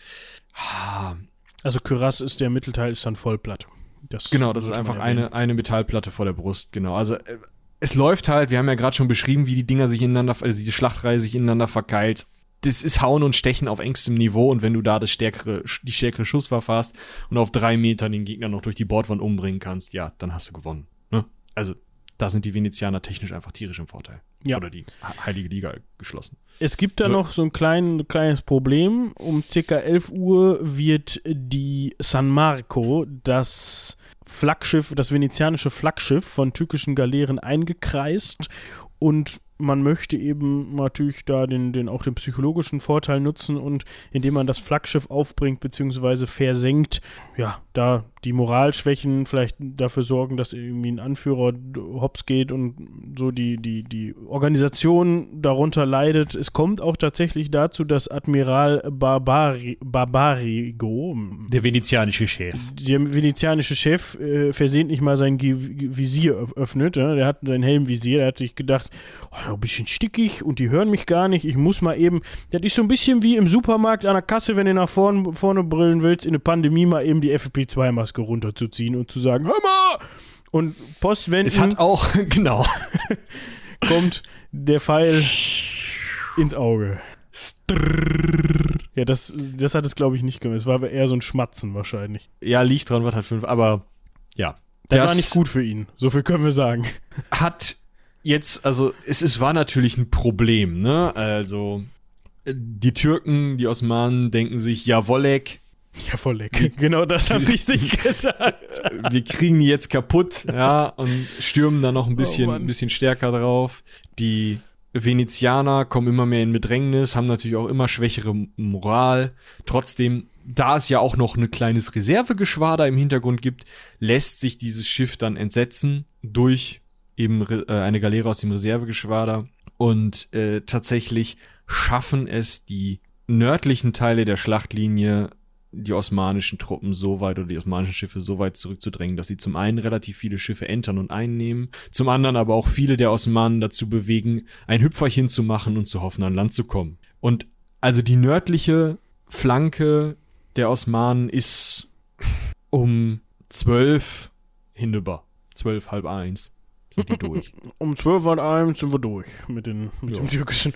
[SPEAKER 2] ah,
[SPEAKER 1] Also Kürass ist der Mittelteil, ist dann Vollplatte. Das
[SPEAKER 2] Genau, das ist einfach eine, eine Metallplatte vor der Brust, genau. Also äh, es läuft halt, wir haben ja gerade schon beschrieben, wie die Dinger sich ineinander, also diese Schlachtreihe sich ineinander verkeilt. Das ist Hauen und Stechen auf engstem Niveau und wenn du da das stärkere, die stärkere Schusswaffe hast und auf drei Metern den Gegner noch durch die Bordwand umbringen kannst, ja, dann hast du gewonnen. Ne? Also da sind die Venezianer technisch einfach tierisch im Vorteil.
[SPEAKER 1] Ja.
[SPEAKER 2] Oder die Heilige Liga geschlossen.
[SPEAKER 1] Es gibt da noch so ein klein, kleines Problem. Um ca. 11 Uhr wird die San Marco, das Flaggschiff, das venezianische Flaggschiff von türkischen Galeeren eingekreist und man möchte eben natürlich da den, den, auch den psychologischen Vorteil nutzen und indem man das Flaggschiff aufbringt bzw. versenkt, ja, da die Moralschwächen vielleicht dafür sorgen, dass irgendwie ein Anführer hops geht und so die, die, die Organisation darunter leidet. Es kommt auch tatsächlich dazu, dass Admiral Barbari, Barbarigo,
[SPEAKER 2] Der venezianische Chef.
[SPEAKER 1] der venezianische Chef äh, versehentlich mal sein Ge- Visier öff- öffnet. Ja? Der hat sein Helmvisier, der hat sich gedacht, oh, ein bisschen stickig und die hören mich gar nicht. Ich muss mal eben. Das ist so ein bisschen wie im Supermarkt an der Kasse, wenn du nach vorne, vorne brillen willst, in der Pandemie mal eben die FFP2-Maske runterzuziehen und zu sagen, hör mal! Und postwenden
[SPEAKER 2] Es hat auch, genau.
[SPEAKER 1] kommt der Pfeil ins Auge. Ja, das, das hat es, glaube ich, nicht gemacht. Es war eher so ein Schmatzen wahrscheinlich.
[SPEAKER 2] Ja, liegt dran, was hat fünf, aber ja.
[SPEAKER 1] Das, war nicht gut für ihn. So viel können wir sagen.
[SPEAKER 2] hat jetzt, also es, es war natürlich ein Problem, ne? Also die Türken, die Osmanen denken sich, ja, Wolleck,
[SPEAKER 1] Ja, lecker. Genau das habe ich sich gedacht.
[SPEAKER 2] wir kriegen die jetzt kaputt, ja, und stürmen da noch ein bisschen,
[SPEAKER 1] Mann.
[SPEAKER 2] ein bisschen stärker drauf. Die Venezianer kommen immer mehr in Bedrängnis, haben natürlich auch immer schwächere Moral. Trotzdem, da es ja auch noch ein kleines Reservegeschwader im Hintergrund gibt, lässt sich dieses Schiff dann entsetzen durch eben Re- äh, eine Galeere aus dem Reservegeschwader. Und äh, tatsächlich schaffen es die nördlichen Teile der Schlachtlinie die osmanischen Truppen so weit oder die osmanischen Schiffe so weit zurückzudrängen, dass sie zum einen relativ viele Schiffe entern und einnehmen, zum anderen aber auch viele der Osmanen dazu bewegen, ein Hüpferchen zu machen und zu hoffen, an Land zu kommen. Und also die nördliche Flanke der Osmanen ist um zwölf hinüber. Zwölf, halb eins sind die durch.
[SPEAKER 1] Um 12 Uhr sind wir durch mit, den, mit
[SPEAKER 2] Ja.
[SPEAKER 1] dem türkischen.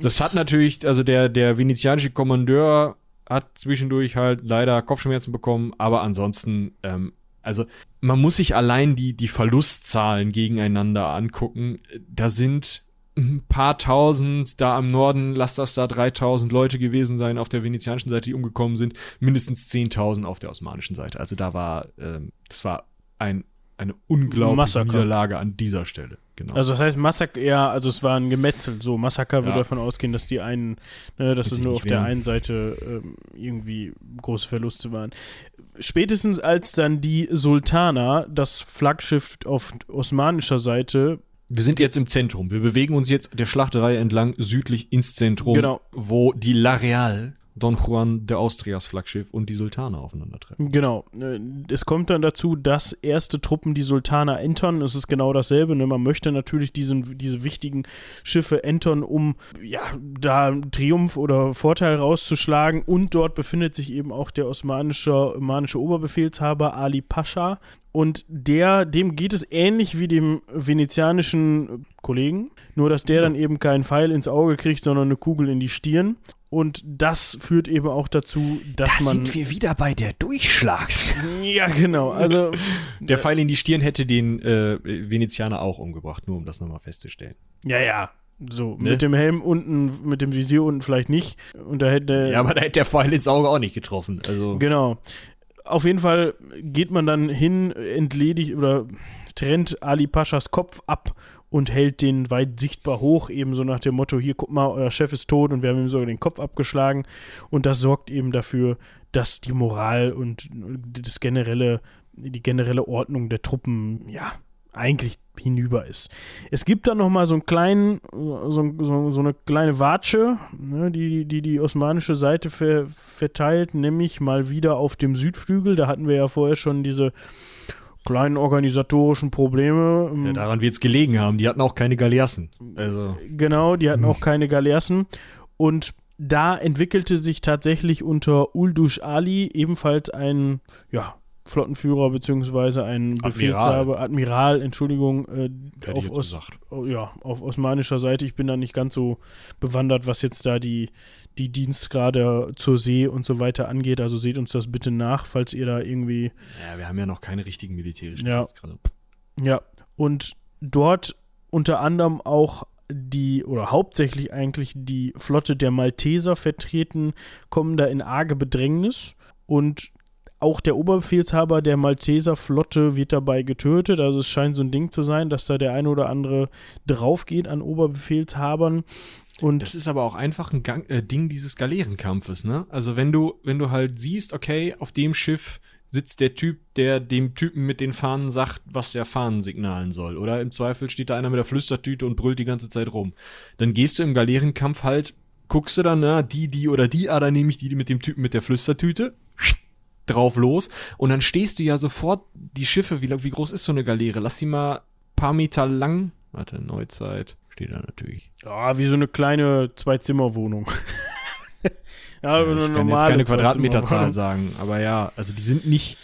[SPEAKER 2] Das hat natürlich, also der, der venezianische Kommandeur hat zwischendurch halt leider Kopfschmerzen bekommen, aber ansonsten, ähm, also man muss sich allein die, die Verlustzahlen gegeneinander angucken. Da sind ein paar tausend, da im Norden, lass das da 3000 Leute gewesen sein auf der venezianischen Seite, die umgekommen sind, mindestens 10.000 auf der osmanischen Seite. Also da war, ähm, das war ein, eine unglaubliche
[SPEAKER 1] Massaker.
[SPEAKER 2] Niederlage an dieser Stelle. Genau.
[SPEAKER 1] Also das heißt Massaker, ja, also es war ein Gemetzel. So, Massaker würde
[SPEAKER 2] Ja.
[SPEAKER 1] davon ausgehen, dass die einen, ne, dass es nur auf der einen Seite ähm, irgendwie große Verluste waren. Spätestens als dann die Sultana, das Flaggschiff auf osmanischer Seite,
[SPEAKER 2] Wir sind jetzt im Zentrum. Wir bewegen uns jetzt der Schlachterei entlang südlich ins Zentrum,
[SPEAKER 1] Genau.
[SPEAKER 2] wo die La Real, Don Juan de Austrias Flaggschiff und die Sultane aufeinandertreffen.
[SPEAKER 1] Genau. äh, Es kommt dann dazu, dass erste Truppen die Sultana entern. Es ist genau dasselbe. Ne? Man möchte natürlich diesen, diese wichtigen Schiffe entern, um ja, da Triumph oder Vorteil rauszuschlagen. Und dort befindet sich eben auch der osmanische, osmanische Oberbefehlshaber Ali Pascha. Und der, dem geht es ähnlich wie dem venezianischen Kollegen, nur dass der dann eben keinen Pfeil ins Auge kriegt, sondern eine Kugel in die Stirn. Und das führt eben auch dazu, dass man.
[SPEAKER 2] wir wieder bei der Durchschlags.
[SPEAKER 1] Ja, genau. Also,
[SPEAKER 2] Der Pfeil in die Stirn hätte den äh, Venezianer auch umgebracht, nur um das nochmal festzustellen.
[SPEAKER 1] ja, ja. So,
[SPEAKER 2] Ne?
[SPEAKER 1] mit dem Helm unten, mit dem Visier unten vielleicht nicht. Und da hätte.
[SPEAKER 2] Ja, aber da hätte der Pfeil ins Auge auch nicht getroffen. Also
[SPEAKER 1] Genau. auf jeden Fall geht man dann hin, entledigt oder trennt Ali Paschas Kopf ab und hält den weit sichtbar hoch, eben so nach dem Motto, hier guck mal, euer Chef ist tot und wir haben ihm sogar den Kopf abgeschlagen. Und das sorgt eben dafür, dass die Moral und das generelle, die generelle Ordnung der Truppen, ja, eigentlich hinüber ist. Es gibt dann noch mal so einen kleinen, so, so, so eine kleine Watsche, ne, die, die die osmanische Seite ver, verteilt, nämlich mal wieder auf dem Südflügel. Da hatten wir ja vorher schon diese kleinen organisatorischen Probleme.
[SPEAKER 2] Ja, daran wird es gelegen haben. Die hatten auch keine Galeassen. Also.
[SPEAKER 1] Genau, die hatten auch keine Galeassen. Und da entwickelte sich tatsächlich unter Uldush Ali ebenfalls ein, ja, Flottenführer beziehungsweise ein Befehlshaber, Admiral, Entschuldigung, äh, auf, Os oh, ja, auf osmanischer Seite. Ich bin da nicht ganz so bewandert, was jetzt da die, die Dienstgrade zur See und so weiter angeht. Also seht uns das bitte nach, falls ihr da irgendwie.
[SPEAKER 2] Ja, wir haben ja noch keine richtigen militärischen
[SPEAKER 1] ja. Dienstgrade. Ja, und dort unter anderem auch die oder hauptsächlich eigentlich die Flotte der Malteser vertreten, kommen da in arge Bedrängnis und auch der Oberbefehlshaber der Malteser Flotte wird dabei getötet. Also es scheint so ein Ding zu sein, dass da der eine oder andere draufgeht an Oberbefehlshabern. Und
[SPEAKER 2] das ist aber auch einfach ein Gang, äh, Ding dieses Galeerenkampfes, ne? Also wenn du, wenn du halt siehst, okay, auf dem Schiff sitzt der Typ, der dem Typen mit den Fahnen sagt, was der Fahnen signalen soll. Oder im Zweifel steht da einer mit der Flüstertüte und brüllt die ganze Zeit rum. Dann gehst du im Galeerenkampf halt, guckst du dann, na, die, die oder die, ah, dann nehme ich die mit dem Typen mit der Flüstertüte drauf los. Und dann stehst du ja sofort, die Schiffe, wie, wie groß ist so eine Galeere? Lass sie mal paar Meter lang. Warte, Neuzeit. Steht da natürlich.
[SPEAKER 1] Ja, wie so eine kleine Zwei-Zimmer-Wohnung.
[SPEAKER 2] ja, ja, ich kann jetzt keine Quadratmeterzahl sagen, aber ja, also die sind nicht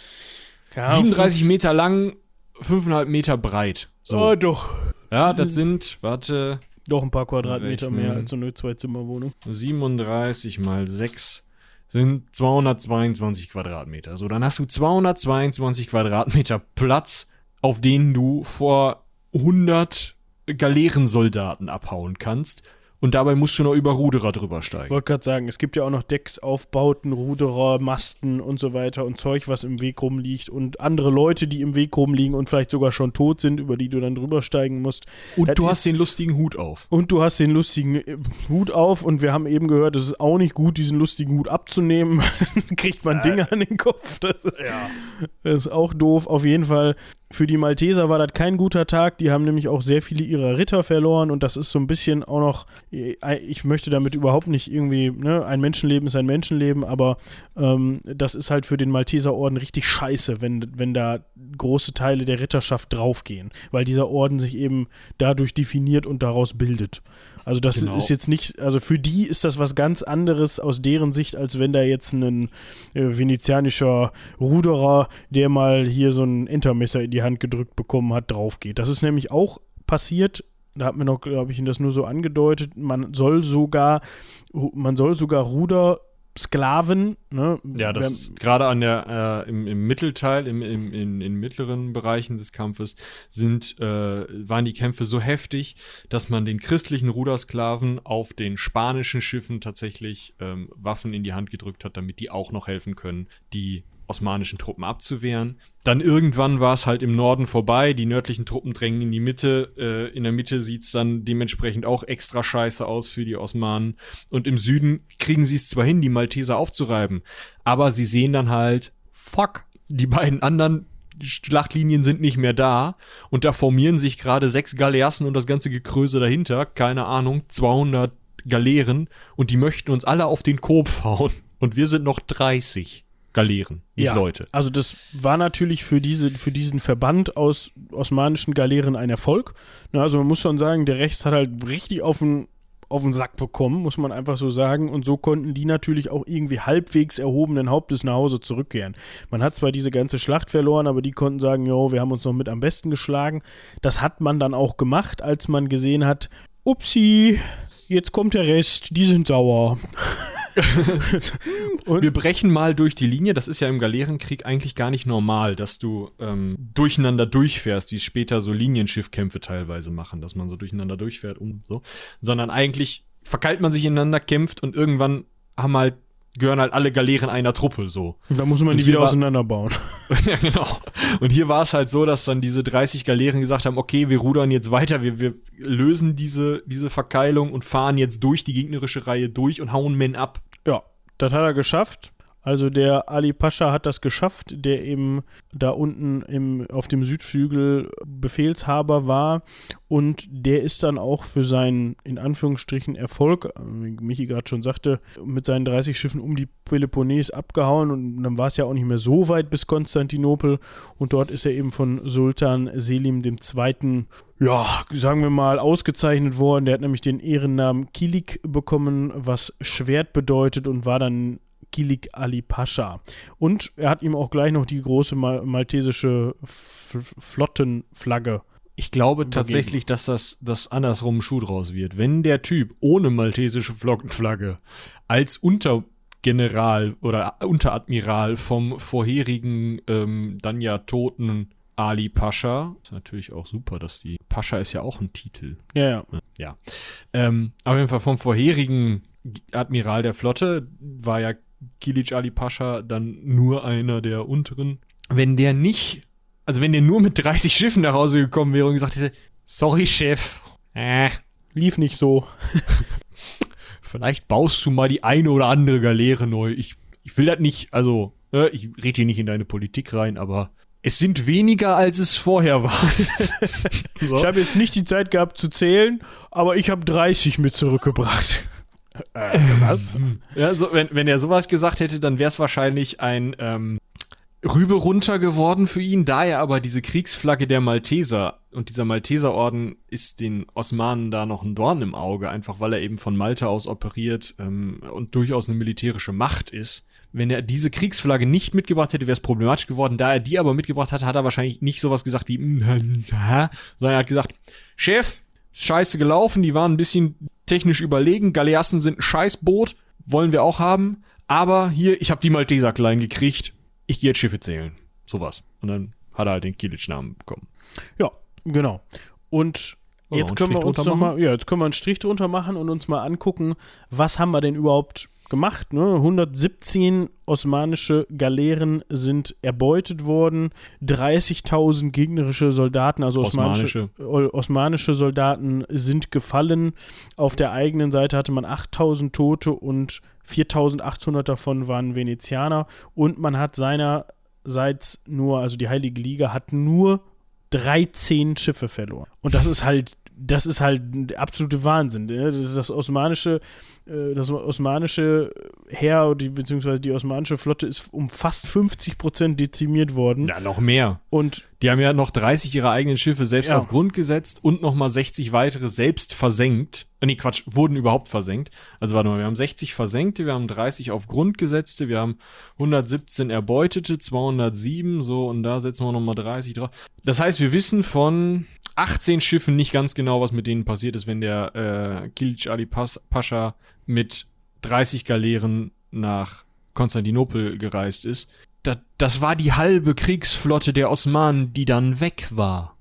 [SPEAKER 2] ja, 37 Meter lang, 5,5 Meter breit.
[SPEAKER 1] So. Oh, doch.
[SPEAKER 2] Ja, das sind, warte.
[SPEAKER 1] Doch ein paar Quadratmeter rechnen. mehr als so eine Zwei-Zimmer-Wohnung.
[SPEAKER 2] 37 mal 6 sind 222 Quadratmeter. So, dann hast du 222 Quadratmeter Platz, auf denen du vor 100 Galeerensoldaten abhauen kannst und dabei musst du noch über Ruderer drüber steigen. Ich
[SPEAKER 1] wollte gerade sagen, es gibt ja auch noch Decksaufbauten, Ruderer, Masten und so weiter und Zeug, was im Weg rumliegt und andere Leute, die im Weg rumliegen und vielleicht sogar schon tot sind, über die du dann drüber steigen musst.
[SPEAKER 2] Und das du hast den lustigen Hut auf.
[SPEAKER 1] Und du hast den lustigen äh, Hut auf und wir haben eben gehört, es ist auch nicht gut, diesen lustigen Hut abzunehmen. Dann kriegt man äh. Dinge an den Kopf. Das ist, ja. das ist auch doof. Auf jeden Fall für die Malteser war das kein guter Tag. Die haben nämlich auch sehr viele ihrer Ritter verloren und das ist so ein bisschen auch noch, ich möchte damit überhaupt nicht irgendwie, ne, ein Menschenleben ist ein Menschenleben, aber ähm, das ist halt für den Malteser Orden richtig scheiße, wenn, wenn da große Teile der Ritterschaft draufgehen, weil dieser Orden sich eben dadurch definiert und daraus bildet. Also das genau. ist jetzt nicht, also für die ist das was ganz anderes aus deren Sicht, als wenn da jetzt ein äh, venezianischer Ruderer, der mal hier so ein Entermesser in die Hand gedrückt bekommen hat, draufgeht. Das ist nämlich auch passiert da hat mir noch, glaube ich, das nur so angedeutet, man soll sogar, man soll sogar Ruder Sklaven. Ne?
[SPEAKER 2] Ja, das ist gerade an der äh, im, im, Mittelteil, im, im, in, in mittleren Bereichen des Kampfes sind äh, waren die Kämpfe so heftig, dass man den christlichen Rudersklaven auf den spanischen Schiffen tatsächlich ähm, Waffen in die Hand gedrückt hat, damit die auch noch helfen können, die osmanischen Truppen abzuwehren. Dann irgendwann war es halt im Norden vorbei, die nördlichen Truppen drängen in die Mitte, äh, in der Mitte sieht es dann dementsprechend auch extra scheiße aus für die Osmanen. Und im Süden kriegen sie es zwar hin, die Malteser aufzureiben, aber sie sehen dann halt, fuck, die beiden anderen Schlachtlinien sind nicht mehr da. Und da formieren sich gerade sechs Galeassen und das ganze Gekröse dahinter, keine Ahnung, 200 Galeeren. Und die möchten uns alle auf den Kopf hauen. Und wir sind noch 30. Galeeren, nicht ja, Leute.
[SPEAKER 1] Also das war natürlich für, diese, für diesen Verband aus osmanischen Galeeren ein Erfolg. also man muss schon sagen, der Rechts hat halt richtig auf den, auf den Sack bekommen, muss man einfach so sagen. Und so konnten die natürlich auch irgendwie halbwegs erhobenen Hauptes nach Hause zurückkehren. Man hat zwar diese ganze Schlacht verloren, aber die konnten sagen, jo, wir haben uns noch mit am besten geschlagen. Das hat man dann auch gemacht, als man gesehen hat, upsi, jetzt kommt der Rest, die sind sauer.
[SPEAKER 2] wir brechen mal durch die Linie. Das ist ja im Galeerenkrieg eigentlich gar nicht normal, dass du ähm, durcheinander durchfährst, wie später so Linienschiffkämpfe teilweise machen, dass man so durcheinander durchfährt und so. Sondern eigentlich verkeilt man sich ineinander, kämpft und irgendwann haben halt gehören halt alle Galeeren einer Truppe so.
[SPEAKER 1] Da muss man
[SPEAKER 2] Und
[SPEAKER 1] die wieder
[SPEAKER 2] war-
[SPEAKER 1] auseinanderbauen.
[SPEAKER 2] ja, genau. Und hier war es halt so, dass dann diese 30 Galeeren gesagt haben, okay, wir rudern jetzt weiter, wir, wir lösen diese, diese Verkeilung und fahren jetzt durch die gegnerische Reihe durch und hauen Men ab.
[SPEAKER 1] Ja, das hat er geschafft. Also der Ali Pascha hat das geschafft, der eben da unten im, auf dem Südflügel Befehlshaber war und der ist dann auch für seinen, in Anführungsstrichen, Erfolg, wie Michi gerade schon sagte, mit seinen 30 Schiffen um die Peloponnes abgehauen und dann war es ja auch nicht mehr so weit bis Konstantinopel und dort ist er eben von Sultan Selim II. Ja, sagen wir mal, ausgezeichnet worden. Der hat nämlich den Ehrennamen Kilik bekommen, was Schwert bedeutet und war dann Kilik Ali Pascha. Und er hat ihm auch gleich noch die große mal maltesische F Flottenflagge.
[SPEAKER 2] Ich glaube tatsächlich, dass das, das andersrum ein Schuh draus wird. Wenn der Typ ohne maltesische Flockenflagge als Untergeneral oder Unteradmiral vom vorherigen, ähm, dann ja toten Ali Pascha, ist natürlich auch super, dass die Pascha ist ja auch ein Titel.
[SPEAKER 1] Ja, ja.
[SPEAKER 2] Ja. Ähm, auf jeden Fall vom vorherigen Admiral der Flotte war ja Kilic Ali Pascha dann nur einer der unteren. Wenn der nicht, also wenn der nur mit 30 Schiffen nach Hause gekommen wäre und gesagt hätte, sorry Chef, äh,
[SPEAKER 1] Lief nicht so.
[SPEAKER 2] vielleicht baust du mal die eine oder andere Galeere neu. Ich, ich will das nicht, also, ne, ich rede hier nicht in deine Politik rein, aber es sind weniger, als es vorher war. so.
[SPEAKER 1] Ich habe jetzt nicht die Zeit gehabt zu zählen, aber ich habe 30 mit zurückgebracht. Äh, was?
[SPEAKER 2] Ja, so, wenn, wenn er sowas gesagt hätte, dann wäre es wahrscheinlich ein ähm, Rübe runter geworden für ihn. Da er aber diese Kriegsflagge der Malteser und dieser Malteserorden ist den Osmanen da noch ein Dorn im Auge, einfach weil er eben von Malta aus operiert ähm, und durchaus eine militärische Macht ist. Wenn er diese Kriegsflagge nicht mitgebracht hätte, wäre es problematisch geworden. Da er die aber mitgebracht hat, hat er wahrscheinlich nicht sowas gesagt wie, "Mm, sondern er hat gesagt, Chef, ist scheiße gelaufen, die waren ein bisschen technisch überlegen, Galeassen sind ein Scheißboot, wollen wir auch haben, aber hier, ich habe die Malteser klein gekriegt, ich gehe jetzt Schiffe zählen. Sowas. Und dann hat er halt den Kilic-Namen bekommen.
[SPEAKER 1] Ja, genau. Und jetzt können wir uns noch mal, ja, jetzt können wir einen Strich drunter machen und uns mal angucken, was haben wir denn überhaupt gemacht. Ne? 117 osmanische Galeeren sind erbeutet worden, 30.000 gegnerische Soldaten, also osmanische,
[SPEAKER 2] Osmanische.
[SPEAKER 1] osmanische Soldaten sind gefallen. Auf der eigenen Seite hatte man 8.000 Tote und 4.800 davon waren Venezianer und man hat seinerseits nur, also die Heilige Liga hat nur 13 Schiffe verloren. Und das ist halt, das ist halt der absolute Wahnsinn. Ne? Das, osmanische, das osmanische Heer, beziehungsweise die osmanische Flotte ist um fast 50 Prozent dezimiert worden.
[SPEAKER 2] Ja, noch mehr.
[SPEAKER 1] Und
[SPEAKER 2] Die haben ja noch 30 ihrer eigenen Schiffe selbst
[SPEAKER 1] Ja.
[SPEAKER 2] auf Grund gesetzt und nochmal 60 weitere selbst versenkt. Äh, Nee, Quatsch, wurden überhaupt versenkt. Also warte mal, wir haben 60 versenkte, wir haben 30 auf Grund gesetzte, wir haben 117 erbeutete, 207, so, und da setzen wir nochmal 30 drauf. Das heißt, wir wissen von 18 Schiffen nicht ganz genau, was mit denen passiert ist, wenn der äh, Kilic Ali Pas Pascha mit 30 Galeeren nach Konstantinopel gereist ist. Das, das war die halbe Kriegsflotte der Osmanen, die dann weg war.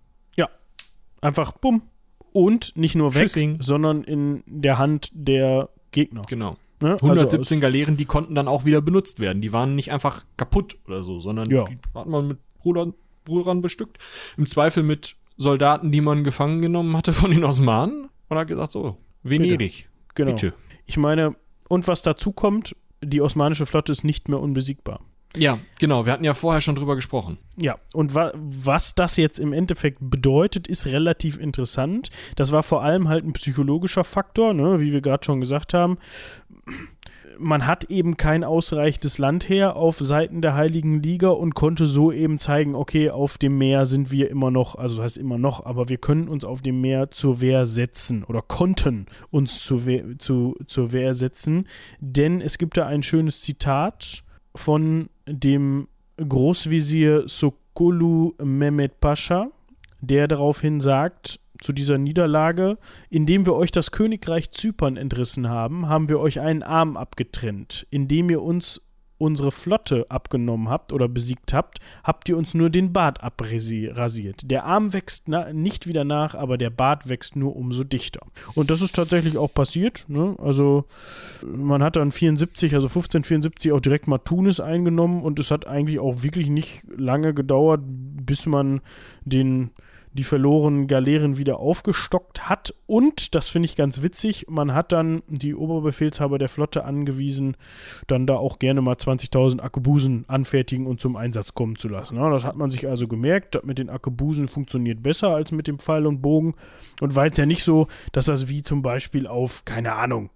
[SPEAKER 1] einfach bumm. Und nicht nur weg,
[SPEAKER 2] Tschüssing.
[SPEAKER 1] sondern in der Hand der Gegner.
[SPEAKER 2] Genau.
[SPEAKER 1] Ne?
[SPEAKER 2] 117
[SPEAKER 1] Also
[SPEAKER 2] Galeeren, die konnten dann auch wieder benutzt werden. Die waren nicht einfach kaputt oder so, sondern
[SPEAKER 1] Ja.
[SPEAKER 2] die hat man mit Rudern, Rudern bestückt. Im Zweifel mit Soldaten, die man gefangen genommen hatte von den Osmanen. Und hat gesagt, so, Venedig,
[SPEAKER 1] aus, genau.
[SPEAKER 2] bitte.
[SPEAKER 1] Ich meine, und was dazu kommt, die osmanische Flotte ist nicht mehr unbesiegbar.
[SPEAKER 2] Ja, genau. Wir hatten ja vorher schon drüber gesprochen.
[SPEAKER 1] Ja, und wa was das jetzt im Endeffekt bedeutet, ist relativ interessant. Das war vor allem halt ein psychologischer Faktor, ne, wie wir gerade schon gesagt haben. Man hat eben kein ausreichendes Landheer auf Seiten der Heiligen Liga und konnte so eben zeigen, okay, auf dem Meer sind wir immer noch, also das heißt immer noch, aber wir können uns auf dem Meer zur Wehr setzen oder konnten uns zur Wehr, zu, zur Wehr setzen, denn es gibt da ein schönes Zitat von dem Großvisier Sokolu Mehmet Pascha, der daraufhin sagt, zu dieser Niederlage, indem wir euch das Königreich Zypern entrissen haben, haben wir euch einen Arm abgetrennt. Indem ihr uns unsere Flotte abgenommen habt oder besiegt habt, habt ihr uns nur den Bart abrasiert. Der Arm wächst nicht wieder nach, aber der Bart wächst nur umso dichter. Und das ist tatsächlich auch passiert. Ne? Also man hat dann 74, also 1574 auch direkt mal Tunis eingenommen und es hat eigentlich auch wirklich nicht lange gedauert, bis man den die verlorenen Galeeren wieder aufgestockt hat. Und, das finde ich ganz witzig, man hat dann die Oberbefehlshaber der Flotte angewiesen, dann da auch gerne mal 20.000 Akebusen anfertigen und zum Einsatz kommen zu lassen. Ja, das hat man sich also gemerkt, das mit den Akebusen funktioniert besser als mit dem Pfeil und Bogen. Und war jetzt ja nicht so, dass das wie zum Beispiel auf, keine Ahnung,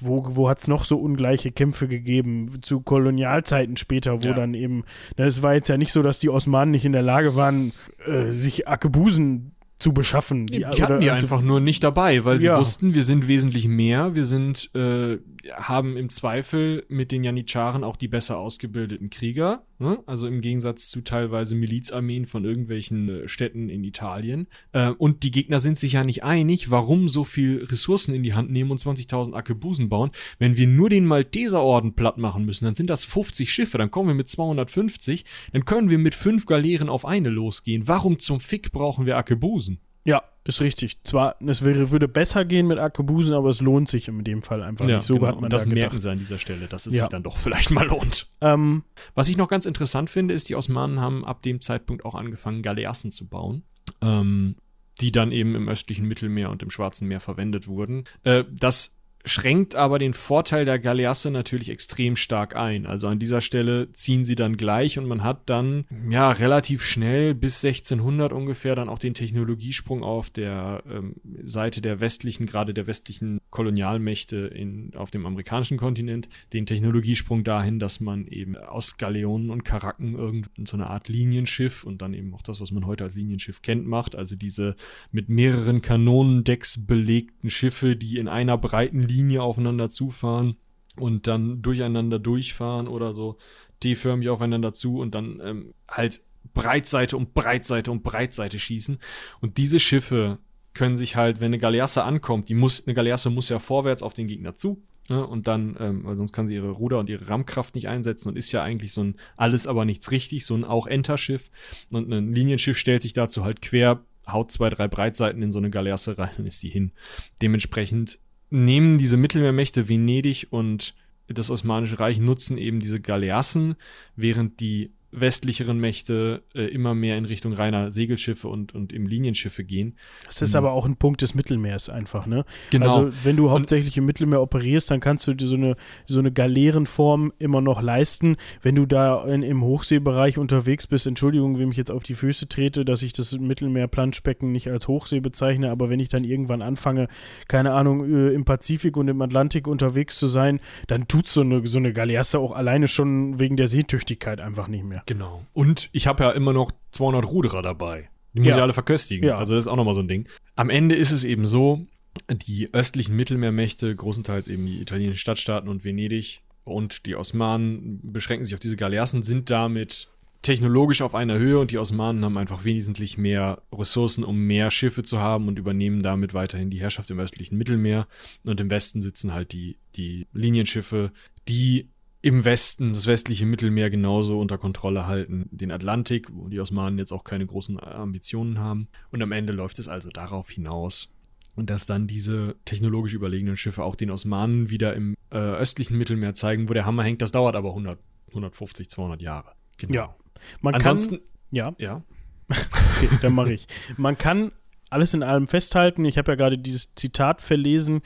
[SPEAKER 1] wo, wo hat es noch so ungleiche Kämpfe gegeben, zu Kolonialzeiten später, wo ja. dann eben, es war jetzt ja nicht so, dass die Osmanen nicht in der Lage waren, äh, sich Akebusen Busen zu beschaffen.
[SPEAKER 2] Die, die hatten die einfach nur nicht dabei, weil sie ja. wussten, wir sind wesentlich mehr, wir sind, äh, haben im Zweifel mit den Janitscharen auch die besser ausgebildeten Krieger, ne? also im Gegensatz zu teilweise Milizarmeen von irgendwelchen äh, Städten in Italien. Äh, und die Gegner sind sich ja nicht einig, warum so viel Ressourcen in die Hand nehmen und 20.000 Akebusen bauen. Wenn wir nur den Malteserorden platt machen müssen, dann sind das 50 Schiffe, dann kommen wir mit 250, dann können wir mit fünf Galeeren auf eine losgehen. Warum zum Fick brauchen wir Akebusen?
[SPEAKER 1] Ja, ist richtig. Zwar, es wäre, würde besser gehen mit Arkebusen, aber es lohnt sich in dem Fall einfach
[SPEAKER 2] ja,
[SPEAKER 1] nicht. So
[SPEAKER 2] genau.
[SPEAKER 1] hat man
[SPEAKER 2] Und das
[SPEAKER 1] da
[SPEAKER 2] merken sie an dieser Stelle, dass es ja. sich dann doch vielleicht mal lohnt. Ähm, Was ich noch ganz interessant finde, ist, die Osmanen haben ab dem Zeitpunkt auch angefangen, Galeassen zu bauen. Ähm, die dann eben im östlichen Mittelmeer und im Schwarzen Meer verwendet wurden. Äh, das schränkt aber den Vorteil der Galeasse natürlich extrem stark ein. Also an dieser Stelle ziehen sie dann gleich und man hat dann ja relativ schnell bis 1600 ungefähr dann auch den Technologiesprung auf der ähm, Seite der westlichen, gerade der westlichen Kolonialmächte in, auf dem amerikanischen Kontinent, den Technologiesprung dahin, dass man eben aus Galeonen und Karaken irgendeine so eine Art Linienschiff und dann eben auch das, was man heute als Linienschiff kennt, macht. Also diese mit mehreren Kanonendecks belegten Schiffe, die in einer breiten Linie aufeinander zufahren und dann durcheinander durchfahren oder so D-förmig aufeinander zu und dann ähm, halt Breitseite um Breitseite um Breitseite schießen. Und diese Schiffe können sich halt, wenn eine Galeasse ankommt, die muss, eine Galeasse muss ja vorwärts auf den Gegner zu. Ne, und dann, ähm, weil sonst kann sie ihre Ruder und ihre Rammkraft nicht einsetzen und ist ja eigentlich so ein alles aber nichts richtig, so ein auch Enterschiff. Und ein Linienschiff stellt sich dazu halt quer, haut zwei, drei Breitseiten in so eine Galeasse rein und ist die hin. Dementsprechend nehmen diese Mittelmeermächte Venedig und das Osmanische Reich nutzen eben diese Galeassen, während die westlicheren Mächte äh, immer mehr in Richtung reiner Segelschiffe und, und im Linienschiffe gehen.
[SPEAKER 1] Das ist mhm. aber auch ein Punkt des Mittelmeers einfach, ne? Genau. Also wenn du hauptsächlich im Mittelmeer operierst, dann kannst du dir so eine, so eine Galeerenform immer noch leisten. Wenn du da in, im Hochseebereich unterwegs bist, Entschuldigung, wem ich jetzt auf die Füße trete, dass ich das Mittelmeer-Planschbecken nicht als Hochsee bezeichne, aber wenn ich dann irgendwann anfange, keine Ahnung, äh, im Pazifik und im Atlantik unterwegs zu sein, dann tut so eine, so eine Galeasse auch alleine schon wegen der Seetüchtigkeit einfach nicht mehr mehr.
[SPEAKER 2] Genau. Und ich habe ja immer noch 200 Ruderer dabei. Die muss ja. ich alle verköstigen. Ja. Also das ist auch nochmal so ein Ding. Am Ende ist es eben so, die östlichen Mittelmeermächte, großenteils eben die italienischen Stadtstaaten und Venedig und die Osmanen beschränken sich auf diese Galeassen, sind damit technologisch auf einer Höhe und die Osmanen haben einfach wesentlich mehr Ressourcen, um mehr Schiffe zu haben und übernehmen damit weiterhin die Herrschaft im östlichen Mittelmeer. Und im Westen sitzen halt die, die Linienschiffe, die im Westen, das westliche Mittelmeer genauso unter Kontrolle halten, den Atlantik, wo die Osmanen jetzt auch keine großen Ambitionen haben. Und am Ende läuft es also darauf hinaus, dass dann diese technologisch überlegenen Schiffe auch den Osmanen wieder im äh, östlichen Mittelmeer zeigen, wo der Hammer hängt. Das dauert aber 100, 150, 200 Jahre.
[SPEAKER 1] Genau. Ja.
[SPEAKER 2] Man Ansonsten, kann,
[SPEAKER 1] ja.
[SPEAKER 2] Ja.
[SPEAKER 1] okay, dann mache ich. Man kann alles in allem festhalten. Ich habe ja gerade dieses Zitat verlesen.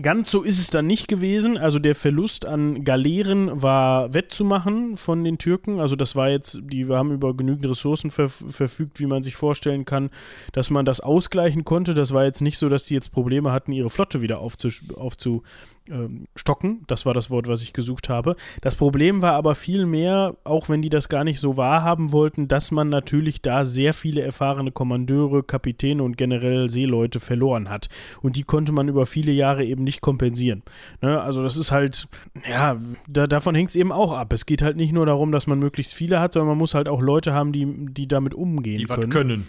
[SPEAKER 1] Ganz so ist es dann nicht gewesen. Also der Verlust an Galeeren war wettzumachen von den Türken. Also das war jetzt, die haben über genügend Ressourcen ver verfügt, wie man sich vorstellen kann, dass man das ausgleichen konnte. Das war jetzt nicht so, dass die jetzt Probleme hatten, ihre Flotte wieder aufzu aufzu ähm, stocken. Das war das Wort, was ich gesucht habe. Das Problem war aber vielmehr, auch wenn die das gar nicht so wahrhaben wollten, dass man natürlich da sehr viele erfahrene Kommandeure, Kapitäne und generell Seeleute verloren hat. Und die konnte man über viele Jahre eben nicht kompensieren. Ne? Also das ist halt, ja, da, davon hängt es eben auch ab. Es geht halt nicht nur darum, dass man möglichst viele hat, sondern man muss halt auch Leute haben, die, die damit umgehen die können.
[SPEAKER 2] können.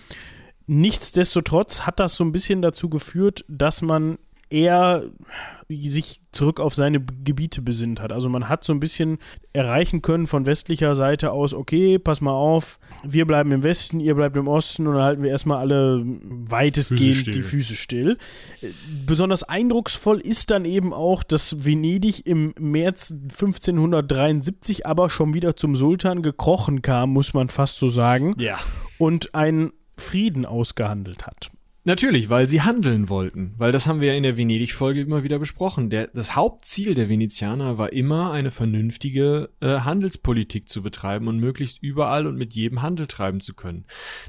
[SPEAKER 1] Nichtsdestotrotz hat das so ein bisschen dazu geführt, dass man er sich zurück auf seine Gebiete besinnt hat. Also man hat so ein bisschen erreichen können von westlicher Seite aus, okay, pass mal auf, wir bleiben im Westen, ihr bleibt im Osten und dann halten wir erstmal alle weitestgehend Füße die Füße still. Besonders eindrucksvoll ist dann eben auch, dass Venedig im März 1573 aber schon wieder zum Sultan gekrochen kam, muss man fast so sagen.
[SPEAKER 2] Ja.
[SPEAKER 1] Und einen Frieden ausgehandelt hat.
[SPEAKER 2] Natürlich, weil sie handeln wollten. Weil das haben wir ja in der Venedig-Folge immer wieder besprochen. Der, das Hauptziel der Venezianer war immer, eine vernünftige äh, Handelspolitik zu betreiben und möglichst überall und mit jedem Handel treiben zu können.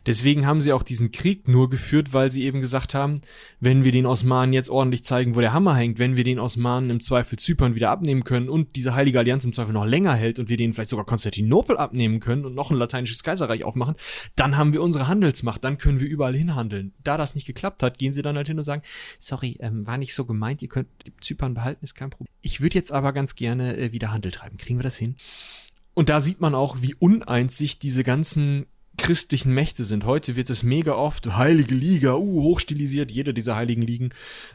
[SPEAKER 2] Deswegen haben sie auch diesen Krieg nur geführt, weil sie eben gesagt haben, wenn wir den Osmanen jetzt ordentlich zeigen, wo der Hammer hängt, wenn wir den Osmanen im Zweifel Zypern wieder abnehmen können und diese Heilige Allianz im Zweifel noch länger hält und wir denen vielleicht sogar Konstantinopel abnehmen können und noch ein lateinisches Kaiserreich aufmachen, dann haben wir unsere Handelsmacht, dann können wir überall hinhandeln. Da das nicht geklappt hat, gehen sie dann halt hin und sagen, sorry, ähm, war nicht so gemeint, ihr könnt Zypern behalten, ist kein Problem. Ich würde jetzt aber ganz gerne äh, wieder Handel treiben. Kriegen wir das hin? Und da sieht man auch, wie uneins sich diese ganzen christlichen Mächte sind. Heute wird es mega oft Heilige Liga, uh, hochstilisiert, jede dieser heiligen Ligen,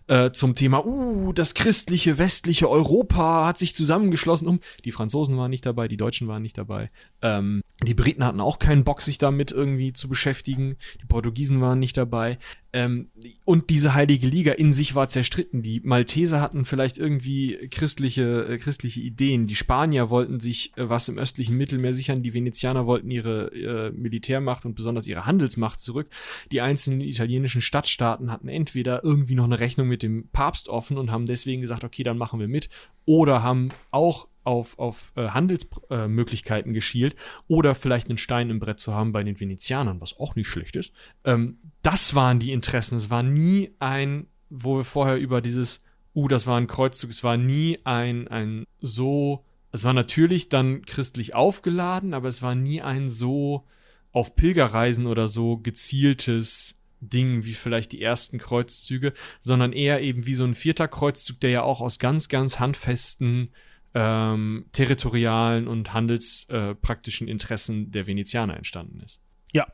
[SPEAKER 2] äh, zum Thema, uh, das christliche westliche Europa hat sich zusammengeschlossen um. Die Franzosen waren nicht dabei, die Deutschen waren nicht dabei. Ähm, die Briten hatten auch keinen Bock, sich damit irgendwie zu beschäftigen. Die Portugiesen waren nicht dabei. Ähm, und diese heilige Liga in sich war zerstritten. Die Malteser hatten vielleicht irgendwie christliche, äh, christliche Ideen. Die Spanier wollten sich äh, was im östlichen Mittelmeer sichern. Die Venezianer wollten ihre äh, Militärmacht und besonders ihre Handelsmacht zurück. Die einzelnen italienischen Stadtstaaten hatten entweder irgendwie noch eine Rechnung mit dem Papst offen und haben deswegen gesagt, okay, dann machen wir mit. Oder haben auch auf, auf äh, Handelsmöglichkeiten äh, geschielt oder vielleicht einen Stein im Brett zu haben bei den Venezianern, was auch nicht schlecht ist. Ähm, das waren die Interessen. Es war nie ein, wo wir vorher über dieses, uh, das war ein Kreuzzug, es war nie ein, ein so, es war natürlich dann christlich aufgeladen, aber es war nie ein so auf Pilgerreisen oder so gezieltes Ding wie vielleicht die ersten Kreuzzüge, sondern eher eben wie so ein vierter Kreuzzug, der ja auch aus ganz, ganz handfesten ähm, territorialen und handelspraktischen Interessen der Venezianer entstanden ist.
[SPEAKER 1] Ja,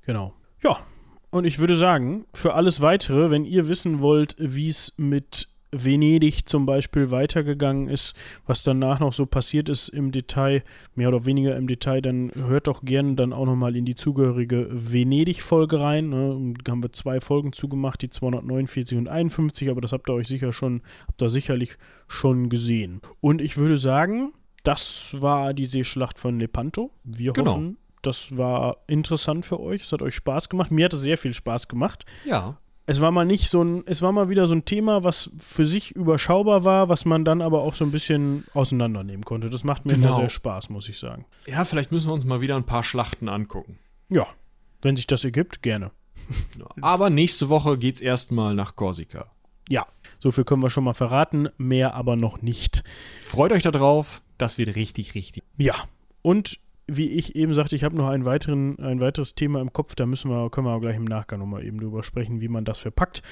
[SPEAKER 1] genau. Ja, und ich würde sagen, für alles Weitere, wenn ihr wissen wollt, wie es mit Venedig zum Beispiel weitergegangen ist, was danach noch so passiert ist im Detail, mehr oder weniger im Detail, dann hört doch gerne dann auch nochmal in die zugehörige Venedig-Folge rein. Ne? Da haben wir zwei Folgen zugemacht, die 249 und 51, aber das habt ihr euch sicher schon, habt ihr sicherlich schon gesehen. Und ich würde sagen, das war die Seeschlacht von Lepanto. Wir genau. hoffen, das war interessant für euch. Es hat euch Spaß gemacht. Mir hat es sehr viel Spaß gemacht.
[SPEAKER 2] Ja
[SPEAKER 1] es war mal nicht so ein, es war mal wieder so ein Thema, was für sich überschaubar war, was man dann aber auch so ein bisschen auseinandernehmen konnte. Das macht mir genau. sehr Spaß, muss ich sagen.
[SPEAKER 2] Ja, vielleicht müssen wir uns mal wieder ein paar Schlachten angucken.
[SPEAKER 1] Ja, wenn sich das ergibt, gerne.
[SPEAKER 2] aber nächste Woche geht's erstmal nach Korsika.
[SPEAKER 1] Ja, so viel können wir schon mal verraten, mehr aber noch nicht.
[SPEAKER 2] Freut euch darauf, das wird richtig, richtig.
[SPEAKER 1] Ja, und wie ich eben sagte, ich habe noch einen weiteren, ein weiteres Thema im Kopf, da müssen wir, können wir gleich im Nachgang nochmal eben drüber sprechen, wie man das verpackt.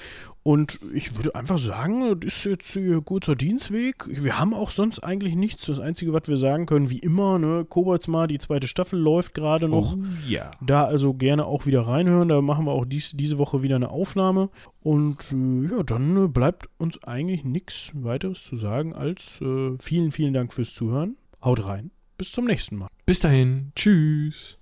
[SPEAKER 1] Und ich würde einfach sagen, das ist jetzt ein guter Dienstweg. Wir haben auch sonst eigentlich nichts. Das Einzige, was wir sagen können, wie immer, ne, Koboldsmar, die zweite Staffel läuft gerade noch.
[SPEAKER 2] Oh, ja.
[SPEAKER 1] Da also gerne auch wieder reinhören. Da machen wir auch dies, diese Woche wieder eine Aufnahme. Und äh, ja, dann bleibt uns eigentlich nichts weiteres zu sagen als äh, vielen, vielen Dank fürs Zuhören. Haut rein. Bis zum nächsten Mal.
[SPEAKER 2] Bis dahin. Tschüss.